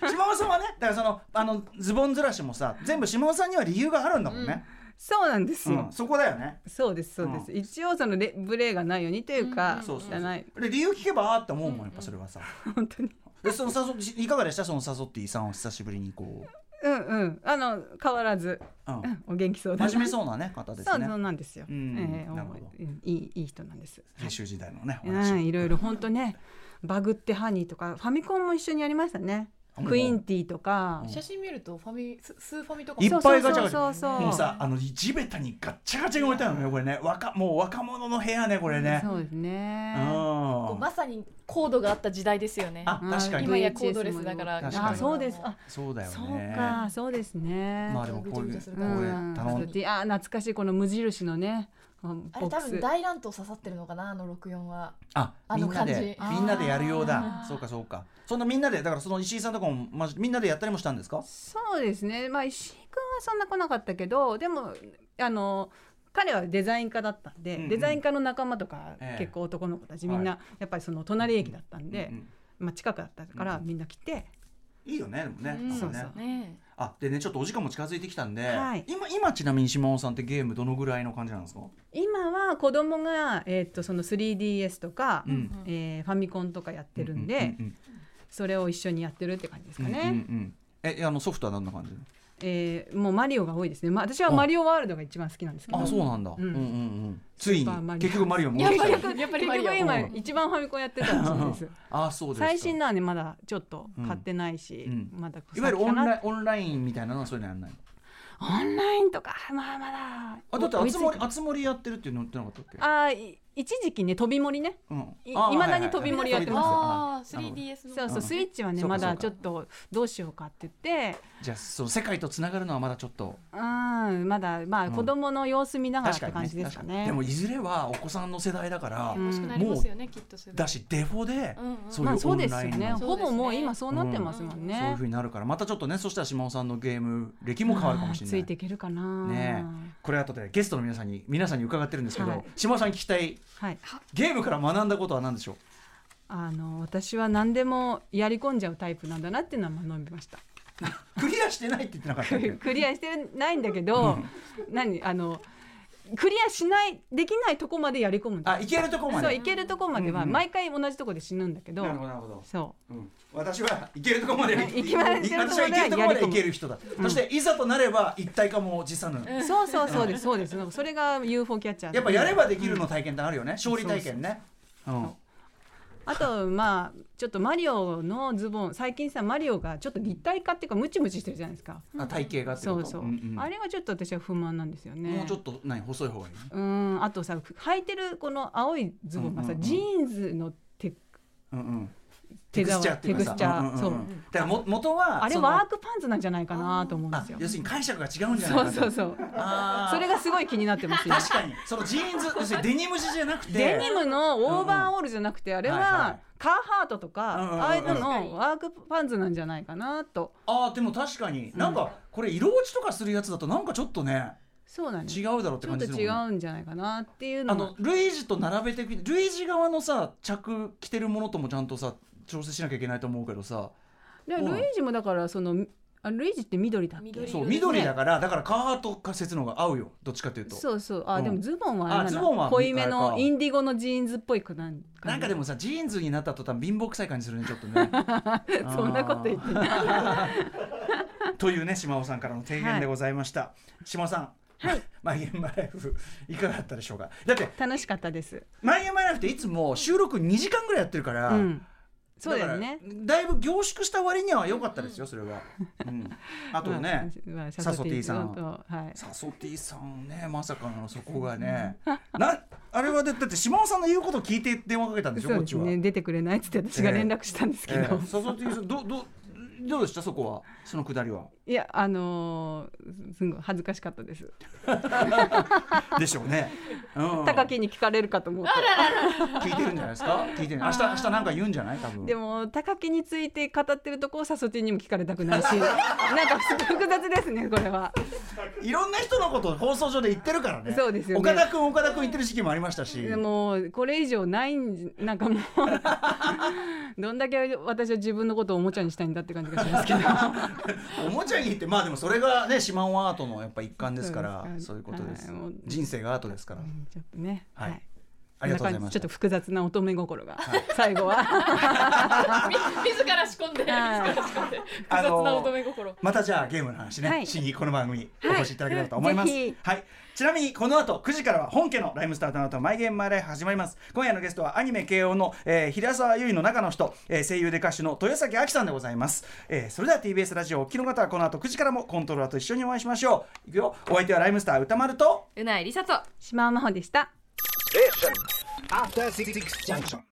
Speaker 2: うん島尾さんはねだからそのあのズボンずらしもさ全部島尾さんには理由があるんだもんね、
Speaker 3: そうなんですよ。
Speaker 2: うん。そこだよね。
Speaker 3: そうですそうです。一応そのレブレーがないようにというか、
Speaker 2: そうそうそう。
Speaker 3: 汚い。
Speaker 2: で理由聞けばあって思うもんやっぱそれはさ、
Speaker 3: 本当に。
Speaker 2: でそのさそいかがでした？そのサソッティさんを久しぶりにこ
Speaker 3: うんうん。あの変わらず、
Speaker 2: う、うん
Speaker 3: うんお元気そうだな。
Speaker 2: 真面目そうなね方ですね
Speaker 3: そうそうなんですよ。
Speaker 2: うん
Speaker 3: ええ
Speaker 2: なるほど
Speaker 3: うんいいいい人なんです。
Speaker 2: 青春時代のねお
Speaker 3: う
Speaker 2: 話、
Speaker 3: んいろいろ本当ね。バグってハニーとかファミコンも一緒にやりましたね。クインティとか。
Speaker 6: 写真見るとファミススーファミとか
Speaker 2: いっぱいガチャガチャ。
Speaker 3: そうそうそうそう。
Speaker 2: もうさあの地べたにガッチャガチャに置いてあるのねこれね。若もう若者の部屋ねこれね。
Speaker 3: そうですね。
Speaker 6: こうまさにコードがあった時代ですよね。
Speaker 2: あ確かに。
Speaker 6: 今やコードレスだから。
Speaker 2: 確かに。
Speaker 3: あそうです。あ
Speaker 2: そうだよね。
Speaker 3: そうか。そうですね。
Speaker 2: まあでもこういうこ
Speaker 3: うん
Speaker 2: 頼ん
Speaker 3: いや懐かしいこの無印のね。ボ
Speaker 6: あれ多
Speaker 3: ックス。
Speaker 6: 分大乱闘刺さってるのかなあの64は。
Speaker 2: あ
Speaker 6: あの
Speaker 2: みんなでみんなでやるようだ。そうかそうか。そんなみんなでだからその石井さんとかもまじみんなでやったりもしたんですか？
Speaker 3: そうですね。まあ石井君はそんな来なかったけどでもあの彼はデザイン科だったんで、
Speaker 2: うんうん。
Speaker 3: デザイン科の仲間とか、
Speaker 2: ええ。
Speaker 3: 結構男の子たちみんな、やっぱりその隣駅だったんで、
Speaker 2: うんうん
Speaker 3: まあ、近くだったからみんな来て、
Speaker 2: いいよねでもね。
Speaker 6: うん。
Speaker 3: そうそう
Speaker 6: ね
Speaker 2: あでねちょっとお時間も近づいてきたんで、
Speaker 3: はい。
Speaker 2: 今今ちなみに島尾さんってゲームどのぐらいの感じなんですか、
Speaker 3: 今は子供がえーっとその 3DS とか、
Speaker 2: うん。
Speaker 3: えーファミコンとかやってるんで、
Speaker 2: うんうん。
Speaker 3: それを一緒にやってるって感じですかね。
Speaker 2: うんうんうん。えあのソフトはどんな感じ？
Speaker 3: えーもうマリオが多いですね、まあ、私はマリオワールドが一番好きなんですけど。
Speaker 2: あそうなんだ、うん、うんうんついに。結局マリオも
Speaker 6: やっぱり
Speaker 2: やっ
Speaker 6: ぱり
Speaker 3: 今
Speaker 2: うん
Speaker 3: 一番ファミコンやってたんです。[LAUGHS]
Speaker 2: あそうですか。
Speaker 3: 最新のはねまだちょっと買ってないし、
Speaker 2: うん。
Speaker 3: まだ
Speaker 2: いわゆるオンライン
Speaker 3: ン
Speaker 2: オンラインみたいなのはそういうのやんないの？
Speaker 3: オンラインとかまあまだ。
Speaker 2: あだってあつ森あつ森やってるっていうの言ってなかったっけ？
Speaker 3: あ一時期ね飛び盛りね。
Speaker 2: うん。
Speaker 3: い
Speaker 2: あー
Speaker 3: 未だに飛び盛りやってます。
Speaker 6: ああ
Speaker 2: なるほど
Speaker 6: 3DS の
Speaker 3: そうそうスイッチはねまだちょっとどうしようかって言って。
Speaker 2: じゃあその世界とつながるのはまだちょっと。
Speaker 3: うんまだまあ
Speaker 2: うん。
Speaker 3: 子供の様子見ながらって感じですかね。
Speaker 2: でもいずれはお子さんの世代だから、
Speaker 3: うん。
Speaker 6: 欲しくなりますよねきっとすぐ
Speaker 2: だしデフォで、そういう
Speaker 3: まあそうですよ
Speaker 2: オンライン
Speaker 3: ほぼもう今そうなってますもんね、
Speaker 2: そういうふうになるからまたちょっとねそしたら島尾さんのゲーム歴も変わるかもしれない。
Speaker 3: ついていけるかな。
Speaker 2: ねこれ後でゲストの皆さんに皆さんに伺ってるんですけど、
Speaker 3: はい。
Speaker 2: 島尾さんに聞きたい
Speaker 3: はい。
Speaker 2: ゲームから学んだことは何でしょう？
Speaker 3: あの私は何でもやり込んじゃうタイプなんだなっていうのは学びました。[LAUGHS]
Speaker 2: クリアしてないって言ってなかった [LAUGHS]
Speaker 3: クリアしてないんだけど何あのクリアしないできないとこまでやり込む
Speaker 2: あいけるところまで。
Speaker 3: そういけるとこまでは
Speaker 2: うんうん
Speaker 3: 毎回同じとこで死ぬんだけど、
Speaker 2: なるほどなるほど。
Speaker 3: そ
Speaker 2: う。ん。私はいけるところまで
Speaker 3: い [LAUGHS] きま
Speaker 2: 私はいけるところまでいける人だ、そしていざとなれば一体化も辞さぬ、
Speaker 3: うそうそうそうです。そうです。それが UFO キャッチャー
Speaker 2: やっぱやればできるの体験ってあるよね、勝利体験ね。うん
Speaker 3: あとまあちょっとマリオのズボン最近さマリオがちょっと立体化っていうかムチムチしてるじゃないですか、
Speaker 2: あ体型が
Speaker 3: そうそう、
Speaker 2: んん。
Speaker 3: あれがちょっと私は不満なんですよね。
Speaker 2: もうちょっと何細い方がいい？
Speaker 3: うん。あとさ履いてるこの青いズボンがさ、
Speaker 2: うんうんうん。
Speaker 3: ジーンズのテ
Speaker 2: うんうん
Speaker 3: 手
Speaker 2: テクスチャー
Speaker 3: そう。
Speaker 2: だからも元は
Speaker 3: あれワークパンツなんじゃないかなと思うんですよ。
Speaker 2: あ要するに解釈が違うんじゃない
Speaker 3: そう
Speaker 2: かと。
Speaker 3: そうそう
Speaker 2: あー。
Speaker 3: それがすごい気になってますよ
Speaker 2: 確かに。そのジーンズ要するにデニム地じゃなくて。
Speaker 3: デニムのオーバーオールじゃなくてあれ
Speaker 2: は
Speaker 3: カーハートとかああいうののワークパンツなんじゃないかなと。
Speaker 2: あーでも確かに。なんかこれ色落ちとかするやつだとなんかちょっとね
Speaker 3: そうなん
Speaker 2: 違うだろうって
Speaker 3: ちょっと違うんじゃないかなっていう
Speaker 2: あ
Speaker 3: の
Speaker 2: のルイージと並べてルイージ側のさ着着てるものともちゃんとさ調整しなきゃいけないと思うけどさ。
Speaker 3: でルイージもだからそのあルイージって緑だっけ？
Speaker 6: 緑
Speaker 2: そう緑だからだからカーハート仮説の方が合うよ。どっちかというと。
Speaker 3: そうそう。あ、
Speaker 2: うん。
Speaker 3: でもズボンはあれなんだ。
Speaker 2: あズボンは
Speaker 3: 濃いめのインディゴのジーンズっぽいくなん
Speaker 2: な。んかでもさジーンズになった途端貧乏くさい感じするねちょっとね。[LAUGHS]
Speaker 3: そんなこと言ってない
Speaker 2: というね島尾さんからの提言でございました、島尾さん。
Speaker 3: はい。[LAUGHS]
Speaker 2: マイゲームマイライフいかがだったでしょうか？だって
Speaker 3: 楽しかったです。
Speaker 2: マイゲームマイライフっていつも収録2時間ぐらいやってるから、
Speaker 3: うんそうだよね。
Speaker 2: だいぶ凝縮した割には良かったですよそれは、うん、あとね、[LAUGHS]
Speaker 3: まあ
Speaker 2: サソティさん
Speaker 3: とはい。
Speaker 2: サソティさんねまさかのそこがね。なあれはだだって島尾さんの言うことを聞いて電話かけたんでしょ
Speaker 3: そう
Speaker 2: こっちは、
Speaker 3: ですね出てくれないっつって私が連絡したんですけど、
Speaker 2: ええ。サソティさんどどどうでした？そこは？そのくだりは？い
Speaker 3: やあのーすごい恥ずかしかったです。[LAUGHS]
Speaker 2: でしょうね、うん、
Speaker 3: 高木に聞かれるかと思うと
Speaker 2: 聞いてるんじゃないですか？聞いてる。明日明日なんか言うんじゃない？多分。
Speaker 3: でも高木について語ってるとこをサソティにも聞かれたくないし。[LAUGHS] なんか複雑ですねこれは。い
Speaker 2: ろんな人のことを放送上で言ってるからね。
Speaker 3: そうですよね。
Speaker 2: 岡田君岡田君言ってる時期もありましたし。
Speaker 3: でもこれ以上ないなんかもう [LAUGHS] どんだけ私は自分のことをおもちゃにしたいんだって感じがしますけど。[LAUGHS]
Speaker 2: おもちゃに言ってまあでもそれがね島尾アートのやっぱ一環ですから
Speaker 3: そうですか
Speaker 2: そういうことです、
Speaker 3: はい
Speaker 2: 人生がアートですから、
Speaker 3: ちょっとね
Speaker 2: はい。
Speaker 3: はい。
Speaker 2: ありがとうございました。
Speaker 3: ちょっと複雑な乙女心が、最後は。[LAUGHS] [LAUGHS]
Speaker 6: み自ら仕込んで、
Speaker 3: はい。
Speaker 6: 自ら仕込んで複
Speaker 2: あのー
Speaker 6: 雑な乙女心。
Speaker 2: またじゃあゲームの話ね、
Speaker 3: はい。
Speaker 2: しにこの番組にお越しいただければと思います。
Speaker 3: はいぜ
Speaker 2: はい。ちなみにこの後9時からは本家のライムスターとなとマイゲームマイライフ始まります。今夜のゲストはアニメ慶応の、えー、平沢優衣の中の人、えー声優で歌手の豊崎亜紀さんでございます。えーそれでは TBS ラジオお聞きの方はこの後9時からもコントローラーと一緒にお会いしましょう。いくよ。お相手はライムスター歌丸と
Speaker 4: うないりさと
Speaker 3: 島尾真帆でした
Speaker 7: After Six Junction.